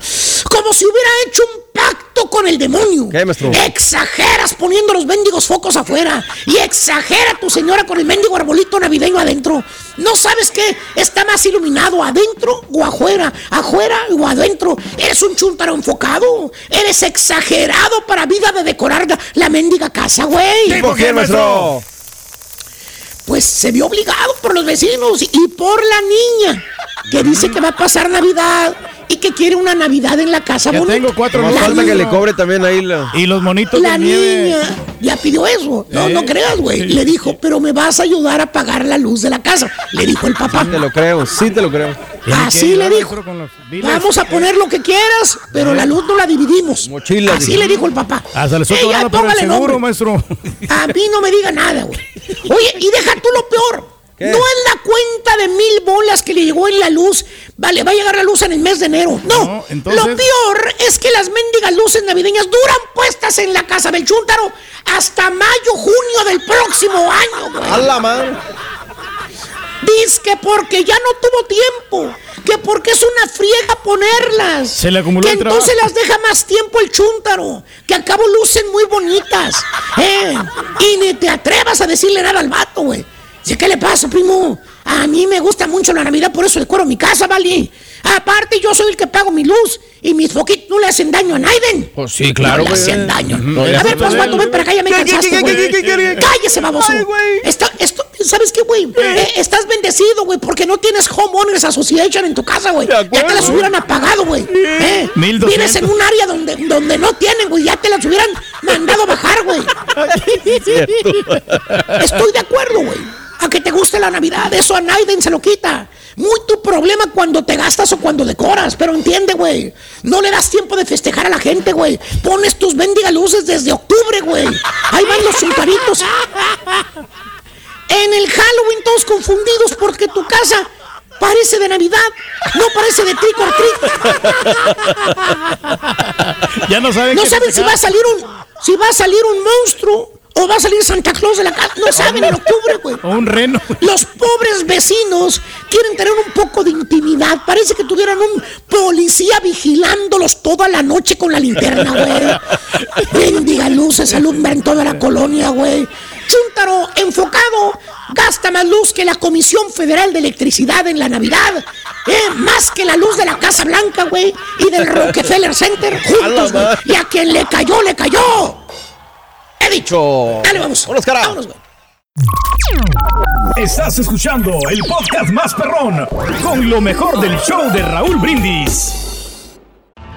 Como si hubiera hecho un pacto con el demonio. ¿Qué, maestro? Exageras poniendo los mendigos focos afuera. Y exagera tu señora con el mendigo arbolito navideño adentro. ¿No sabes qué? Está más iluminado adentro o afuera. Afuera o adentro. Eres un chúntaro enfocado. Eres exagerado para vida de decorar la, mendiga casa, güey. ¿Tipo qué, maestro? Pues se vio obligado por los vecinos y por la niña que dice que va a pasar Navidad y que quiere una Navidad en la casa Ya bonita. tengo cuatro Más falta que le cobre también ahí la. Y los monitos la de nieve. niña ya pidió eso. No, Eh. no creas, güey. Sí. Le dijo, pero me vas a ayudar a pagar la luz de la casa. Le dijo el papá. Sí te lo creo, sí te lo creo. Así le dijo. Vamos a poner lo que quieras, pero la luz no la dividimos. Mochilas, Así dijo. le dijo el papá. Hasta le estoy Eh, ya, por el póngale seguro, nombre. maestro. A mí no me diga nada, güey. Oye, y deja tú lo peor. ¿Qué? No es la cuenta de mil bolas que le llegó en la luz. Vale, va a llegar la luz en el mes de enero. No. No, entonces- Lo peor es que las mendigas luces navideñas duran puestas en la casa del chúntaro hasta mayo, junio del próximo año, güey. A la madre. Dice que porque ya no tuvo tiempo. Que porque es una friega ponerlas. Se le acumuló Que el entonces trabajo. las deja más tiempo el chúntaro. Que al cabo lucen muy bonitas. ¿eh? Y ni te atrevas a decirle nada al vato, güey. Dice, ¿qué le pasa, primo? A mí me gusta mucho la Navidad, por eso decoro mi casa, ¿vale? Aparte, yo soy el que pago mi luz y mis foquitos no le hacen daño a Naiden. Pues sí, claro, No le hacen daño. No, a ver, pues, vato, ven para acá, ya me ¿Qué, qué, cansaste, güey. Cállese, baboso. Ay, güey. Esto, esto, ¿sabes qué, güey? Eh, estás bendecido, güey, porque no tienes Homeowners Association en tu casa, güey. Ya te las hubieran apagado, güey. Eh, 1200. Vives en un área donde, donde no tienen, güey. Ya te las hubieran mandado a bajar, güey. <laughs> Estoy de acuerdo, güey. A que te guste la Navidad, eso a Naiden se lo quita. Muy tu problema cuando te gastas o cuando decoras, pero entiende, güey. No le das tiempo de festejar a la gente, güey. Pones tus bendiga luces desde octubre, güey. Ahí van los chuntaritos. En el Halloween todos confundidos porque tu casa parece de Navidad, no parece de trick or treat. Ya no saben No saben si va a salir un si va a salir un monstruo o va a salir Santa Claus de la casa. No saben en octubre, güey. O un reno. Los pobres vecinos quieren tener un poco de intimidad. Parece que tuvieran un policía vigilándolos toda la noche con la linterna, güey. Bendiga luces alumbran toda la colonia, güey. Chúntaro enfocado gasta más luz que la Comisión Federal de Electricidad en la Navidad. Eh, más que la luz de la Casa Blanca, güey. Y del Rockefeller Center juntos, güey. Y a quien le cayó, le cayó. He dicho. Dale, vamos. Vámonos, cara. Vámonos, güey. Estás escuchando el podcast más perrón con lo mejor del show de Raúl Brindis.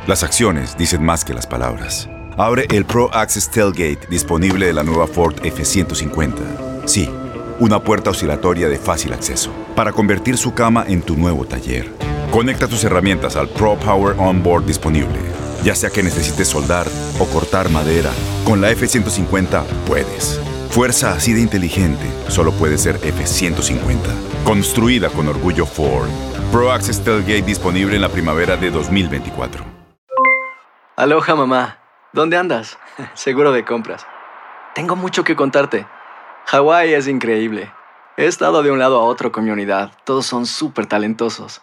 Las acciones dicen más que las palabras. Abre el Pro Access Tailgate disponible de la nueva Ford F-150. Sí, una puerta oscilatoria de fácil acceso para convertir su cama en tu nuevo taller. Conecta tus herramientas al Pro Power Onboard disponible. Ya sea que necesites soldar o cortar madera, con la F-150 puedes. Fuerza así de inteligente solo puede ser F-150. Construida con orgullo Ford. Pro Access Tailgate disponible en la primavera de 2024. Aloha mamá, ¿dónde andas? <laughs> Seguro de compras. Tengo mucho que contarte. Hawái es increíble. He estado de un lado a otro con mi unidad. Todos son súper talentosos.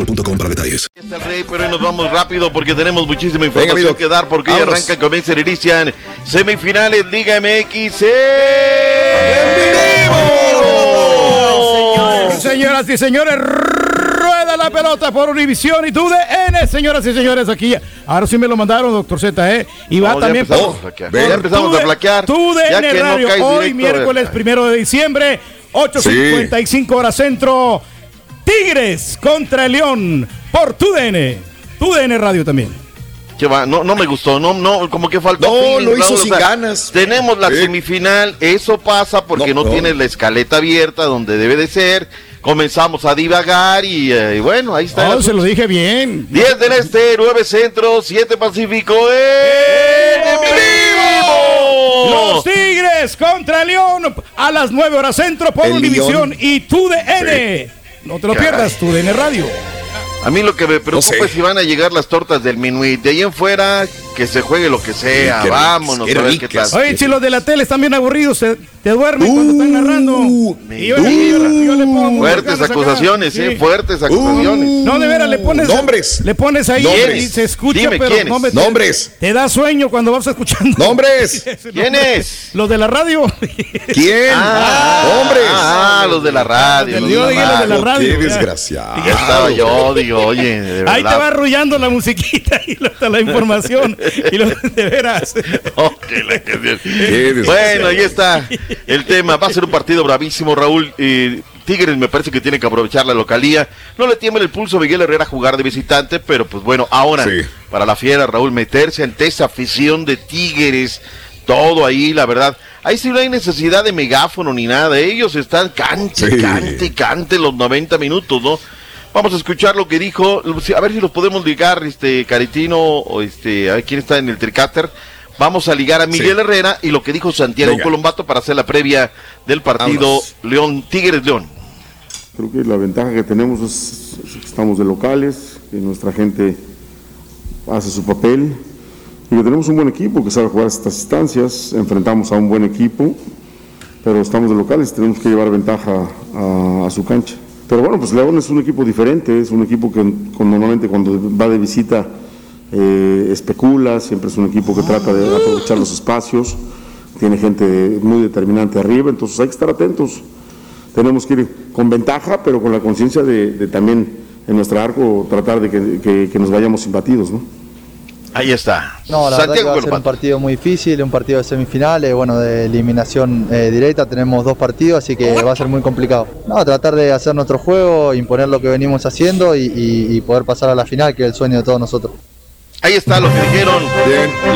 boostmobile.com para detalles. Está el rey, pero hoy nos vamos rápido porque tenemos muchísima información amigo. que dar porque Vámonos. arranca, comienza y inician semifinales Liga MX. Señoras y señores, rueda la pelota por Univisión y TUDN, señoras y señores, aquí. Ahora sí me lo mandaron, doctor Z, ¿eh? Y va No, ya también empezamos por- a flaquear. por Ya empezamos a TUDN, flaquear. No Radio, caes hoy directo, miércoles eh. primero de diciembre, 8.55 horas centro. Tigres contra el León por TUDN. TUDN Radio también. Que va, no, no me gustó, no, no, como que faltó. No, feeling, lo hizo o sin sea, ganas. Tenemos la Sí. semifinal, eso pasa porque no, No, no. tienes la escaleta abierta donde debe de ser. Comenzamos a divagar y, eh, y bueno, ahí está. se lo dije bien. 10 del este, 9 centro, 7 pacífico. ¡En vivo! Los Tigres contra León a las 9 horas centro por El Univisión y TUDN. No te lo Caray. pierdas, TUDN Radio. A mí lo que me preocupa sé. es si van a llegar las tortas del minuit. De ahí en fuera, que se juegue lo que sea. Vámonos a ver qué tal. Oye, si los de la tele están bien aburridos, te, te duermen cuando están narrando. Y yo, le- yo yo le pongo Fuertes acá. acusaciones, Sí. eh, fuertes acusaciones. No, de veras, le pones. Nombres. Le pones ahí Nombres. y se escucha, Dime, pero ¿quiénes? no me- Nombres. Te da sueño cuando vas escuchando. Nombres. <laughs> ¿Quién es? Los de la radio. ¿Quién? Hombres. Ah, los de la radio. los de Yo la dije los de la radio. Qué desgraciado. Ya estaba yo, digo, oye, de. Ahí te va arrullando la musiquita y la, la información. y lo, de veras. <laughs> Que la que- Qué. Bueno, ahí está el tema. Va a ser un partido bravísimo, Raúl. Eh, Tigres me parece que tiene que aprovechar la localía. No le tiembla el pulso a Miguel Herrera a jugar de visitante, pero pues bueno, ahora Sí. para la fiera, Raúl, meterse ante esa afición de Tigres, todo ahí, la verdad. Ahí sí no hay necesidad de megáfono ni nada. Ellos están cante, Sí. cante, cante los 90 minutos, ¿no? Vamos a escuchar lo que dijo, a ver si los podemos ligar, este Caritino, o este, a ver quién está en el tricáter. Vamos a ligar a Miguel Sí. Herrera y lo que dijo Santiago Venga. Colombato para hacer la previa del partido Vámonos. León Tigres León. Creo que la ventaja que tenemos es, es que estamos de locales, que nuestra gente hace su papel y que tenemos un buen equipo que sabe jugar estas instancias. Enfrentamos a un buen equipo, pero estamos de locales, tenemos que llevar ventaja a, a su cancha. Pero bueno, pues León es un equipo diferente, es un equipo que con- normalmente cuando va de visita eh, especula, siempre es un equipo que trata de aprovechar los espacios, tiene gente muy determinante arriba, entonces hay que estar atentos tenemos que ir con ventaja, pero con la conciencia de, de también en nuestro arco tratar de que, que- que nos vayamos imbatidos, ¿no? Ahí está. No, la verdad que Santiago va a ser un partido muy difícil, un partido de semifinales, bueno, de eliminación eh, directa, tenemos dos partidos, así que va a ser muy complicado. No, tratar de hacer nuestro juego, imponer lo que venimos haciendo y, y- y poder pasar a la final, que es el sueño de todos nosotros. Ahí está lo que dijeron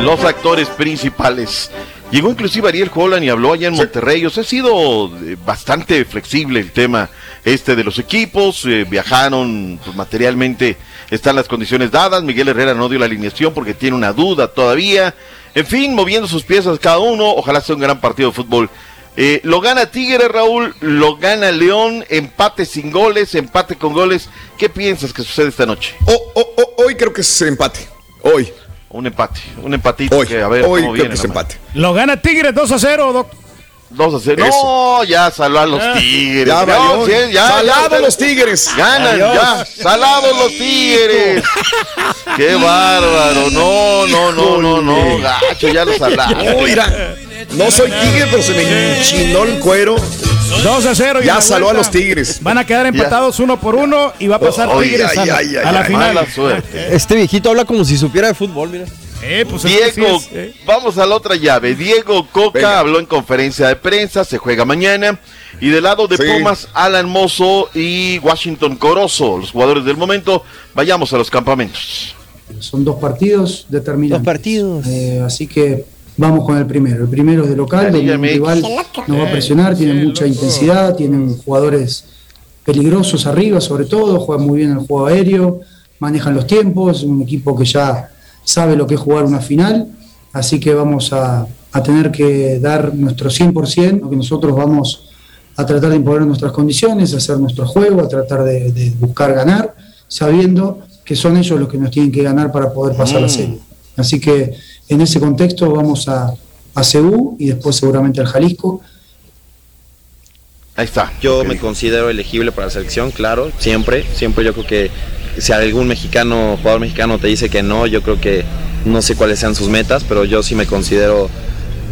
los actores principales. Llegó inclusive Ariel Holland y habló allá en Monterrey. O sea, ha sido eh, bastante flexible el tema este de los equipos. eh, viajaron pues, materialmente, están las condiciones dadas. Miguel Herrera no dio la alineación porque tiene una duda todavía. En fin, moviendo sus piezas cada uno. Ojalá sea un gran partido de fútbol Eh, lo gana Tigre, Raúl, lo gana León, empate sin goles, empate con goles. ¿Qué piensas que sucede esta noche? Oh, oh, oh, hoy creo que es empate. Hoy. Un empate, un empatito Hoy, que a ver hoy cómo creo viene. que es la empate. Lo gana Tigre 2 a 0, Doc. 2 a 0. Eso. No, ya saló a los Ya. Tigres. Ya No, ya, Salados ya, los Tigres. Ganan, Adiós. ya. Salados los Tigres. Qué bárbaro. No, no, no, no, no. Gacho, ya los salaron. No, soy tigre, pero se me enchinó el cuero. 2 a 0. y Ya saló a los Tigres. Van a quedar empatados uno por uno y va a pasar Oh, Tigres ay, a, la- ay, ay, a la ay, final. Mala suerte. Este viejito habla como si supiera de fútbol, mira. Eh, pues sí Diego, es, eh. vamos a la otra llave. Diego Coca Venga. habló en conferencia de prensa, se juega mañana. Y del lado de Sí. Pumas, Alan Mozo y Washington Corozo, los jugadores del momento. Vayamos a los campamentos. Son dos partidos determinantes. Dos partidos. Eh, así que vamos con el primero. El primero es de local, donde el rival nos va a presionar, tiene mucha intensidad, tienen jugadores peligrosos arriba, sobre todo, juegan muy bien el juego aéreo, manejan los tiempos, un equipo que ya sabe lo que es jugar una final, así que vamos a, a tener que dar nuestro 100%, lo que nosotros vamos a tratar de imponer nuestras condiciones, a hacer nuestro juego, a tratar de, de buscar ganar, sabiendo que son ellos los que nos tienen que ganar para poder pasar la serie. Así que en ese contexto vamos a, a Ceú y después seguramente al Jalisco. Ahí está. Yo me considero elegible para la selección, claro, siempre, siempre yo creo que si algún mexicano, jugador mexicano te dice que no, yo creo que no sé cuáles sean sus metas, pero yo sí me considero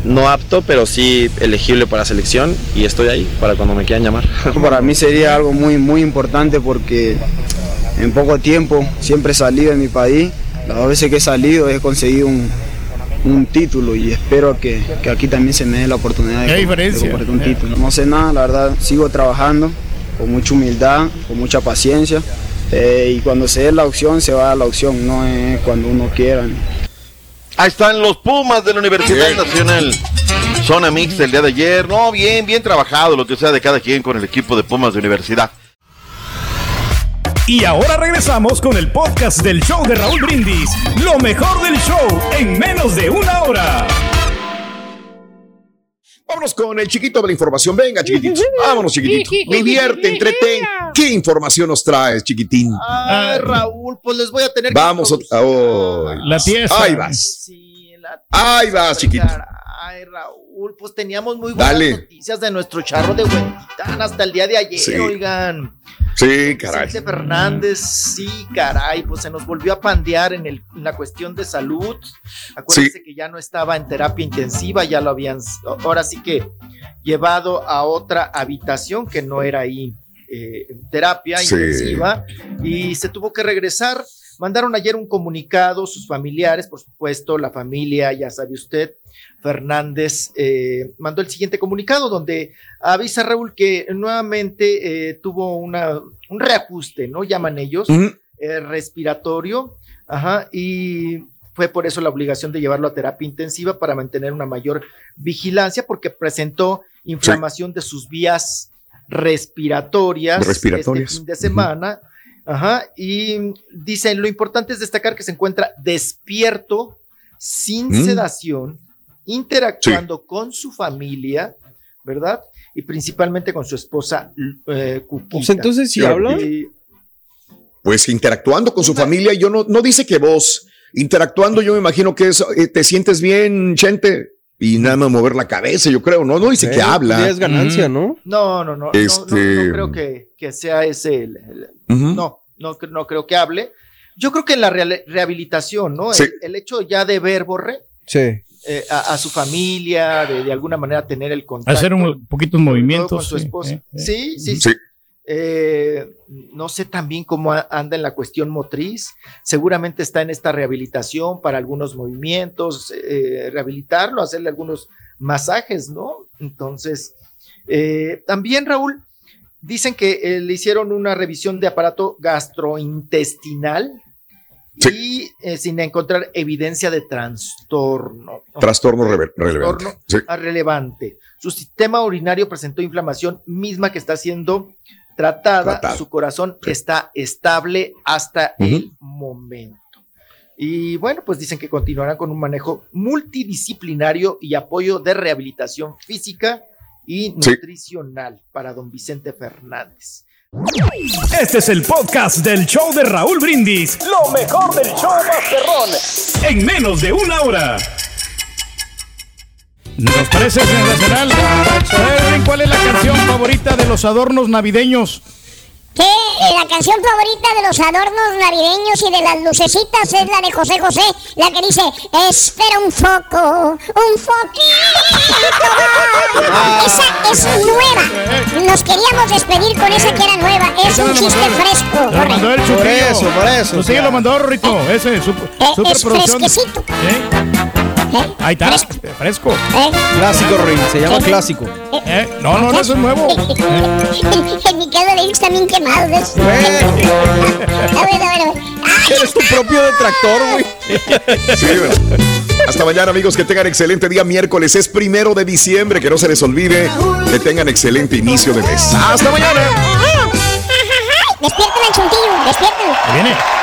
no apto, pero sí elegible para la selección y estoy ahí para cuando me quieran llamar. <laughs> Para mí sería algo muy, muy importante porque en poco tiempo siempre he salido de mi país. Las veces que he salido he conseguido un, un título y espero que, que aquí también se me dé la oportunidad de, ¿Qué de compartir un título. No sé nada, la verdad, sigo trabajando con mucha humildad, con mucha paciencia. eh, y cuando se dé la opción, se va a la opción, no es cuando uno quiera. Ahí están los Pumas de la Universidad Nacional. Zona mixta el día de ayer. No, bien, bien trabajado lo que sea de cada quien con el equipo de Pumas de Universidad. Y ahora regresamos con el podcast del show de Raúl Brindis. Lo mejor del show en menos de una hora. Vámonos con el chiquito de la información. Venga, chiquitito. Vámonos, chiquitito. <laughs> Divierte, entretén. ¿Qué información nos traes, chiquitín? Ay, Raúl, pues les voy a tener Vamos. que otra- oh, La pieza. Ahí vas. Sí, la- Ahí vas, chiquito. Ay, Raúl, pues teníamos muy buenas Dale. noticias de nuestro charro de Huentitán hasta el día de ayer, Sí. oigan. Sí, caray. Vicente Fernández, sí, caray, pues se nos volvió a pandear en, el, en la cuestión de salud. Acuérdense que ya no estaba en terapia intensiva, ya lo habían, ahora sí que llevado a otra habitación que no era ahí eh, terapia Sí. intensiva y se tuvo que regresar. Mandaron ayer un comunicado, sus familiares, por supuesto, la familia, ya sabe usted, Fernández eh, mandó el siguiente comunicado donde avisa Raúl que nuevamente eh, tuvo una, un reajuste, ¿no? Llaman ellos, eh, respiratorio, ajá, y fue por eso la obligación de llevarlo a terapia intensiva para mantener una mayor vigilancia porque presentó inflamación de sus vías respiratorias, Respiratorias. este fin de semana. Ajá, y dicen, lo importante es destacar que se encuentra despierto, sin Mm. sedación, interactuando con su familia, ¿verdad? Y principalmente con su esposa, eh. Pues entonces, ¿sí Yo- habla? Y- Pues interactuando con su familia, yo no, no dice que vos, interactuando, yo me imagino que es, eh, te sientes bien, Chente, y nada más mover la cabeza, yo creo, no, no dice que Eh, habla. ya es ganancia, ¿no? No, no, no, no, Este- no, no creo que, que sea ese el, el- Ujú. no, no, cre- no creo que hable. Yo creo que en la reale- rehabilitación, ¿no? Sí. El, el hecho ya de ver, Borre, Sí. eh, a, a su familia, de, de alguna manera tener el contacto. Hacer un todo movimientos. con su sí, esposa. eh, eh. Sí, sí, Sí. Eh, no sé también cómo anda en la cuestión motriz. Seguramente está en esta rehabilitación para algunos movimientos, eh, rehabilitarlo, hacerle algunos masajes, ¿no? Entonces, eh, también Raúl, dicen que le hicieron una revisión de aparato gastrointestinal y sin encontrar evidencia de trastorno. ¿no? Trastorno relevante. trastorno Sí. relevante. Su sistema urinario presentó inflamación misma que está siendo tratada. Su corazón está estable hasta el momento. Y bueno, pues dicen que continuarán con un manejo multidisciplinario y apoyo de rehabilitación física y nutricional para don Vicente Fernández. Este es el podcast del show de Raúl Brindis. Lo mejor del show Masterrón. En menos de una hora. Nos parece sensacional. ¿Saben cuál es la canción favorita de los adornos navideños? Que la canción favorita de los adornos navideños y de las lucecitas es la de José José, la que dice, espera un foco, un foquito. Esa es nueva. Nos queríamos despedir con esa que era nueva. Es un chiste fresco. Lo mandó el Por eso, por eso. Sí, lo mandó Rito. Ese, su, Eh, es producción. fresquecito. ¿Eh? Ahí está, fresco. Clásico, Rin, se llama clásico. ¿Eh? No, no, no, eso es nuevo. <laughs> en mi casa también quemados. ¿ves? <laughs> A ver, a ver, a ver. <laughs> Eres tu propio detractor, güey. Sí, bueno. Hasta mañana, amigos. Que tengan excelente día miércoles. Es primero de diciembre. Que no se les olvide. Que tengan excelente inicio de mes. Hasta mañana. Despierten al chuntillo, despierten. Viene.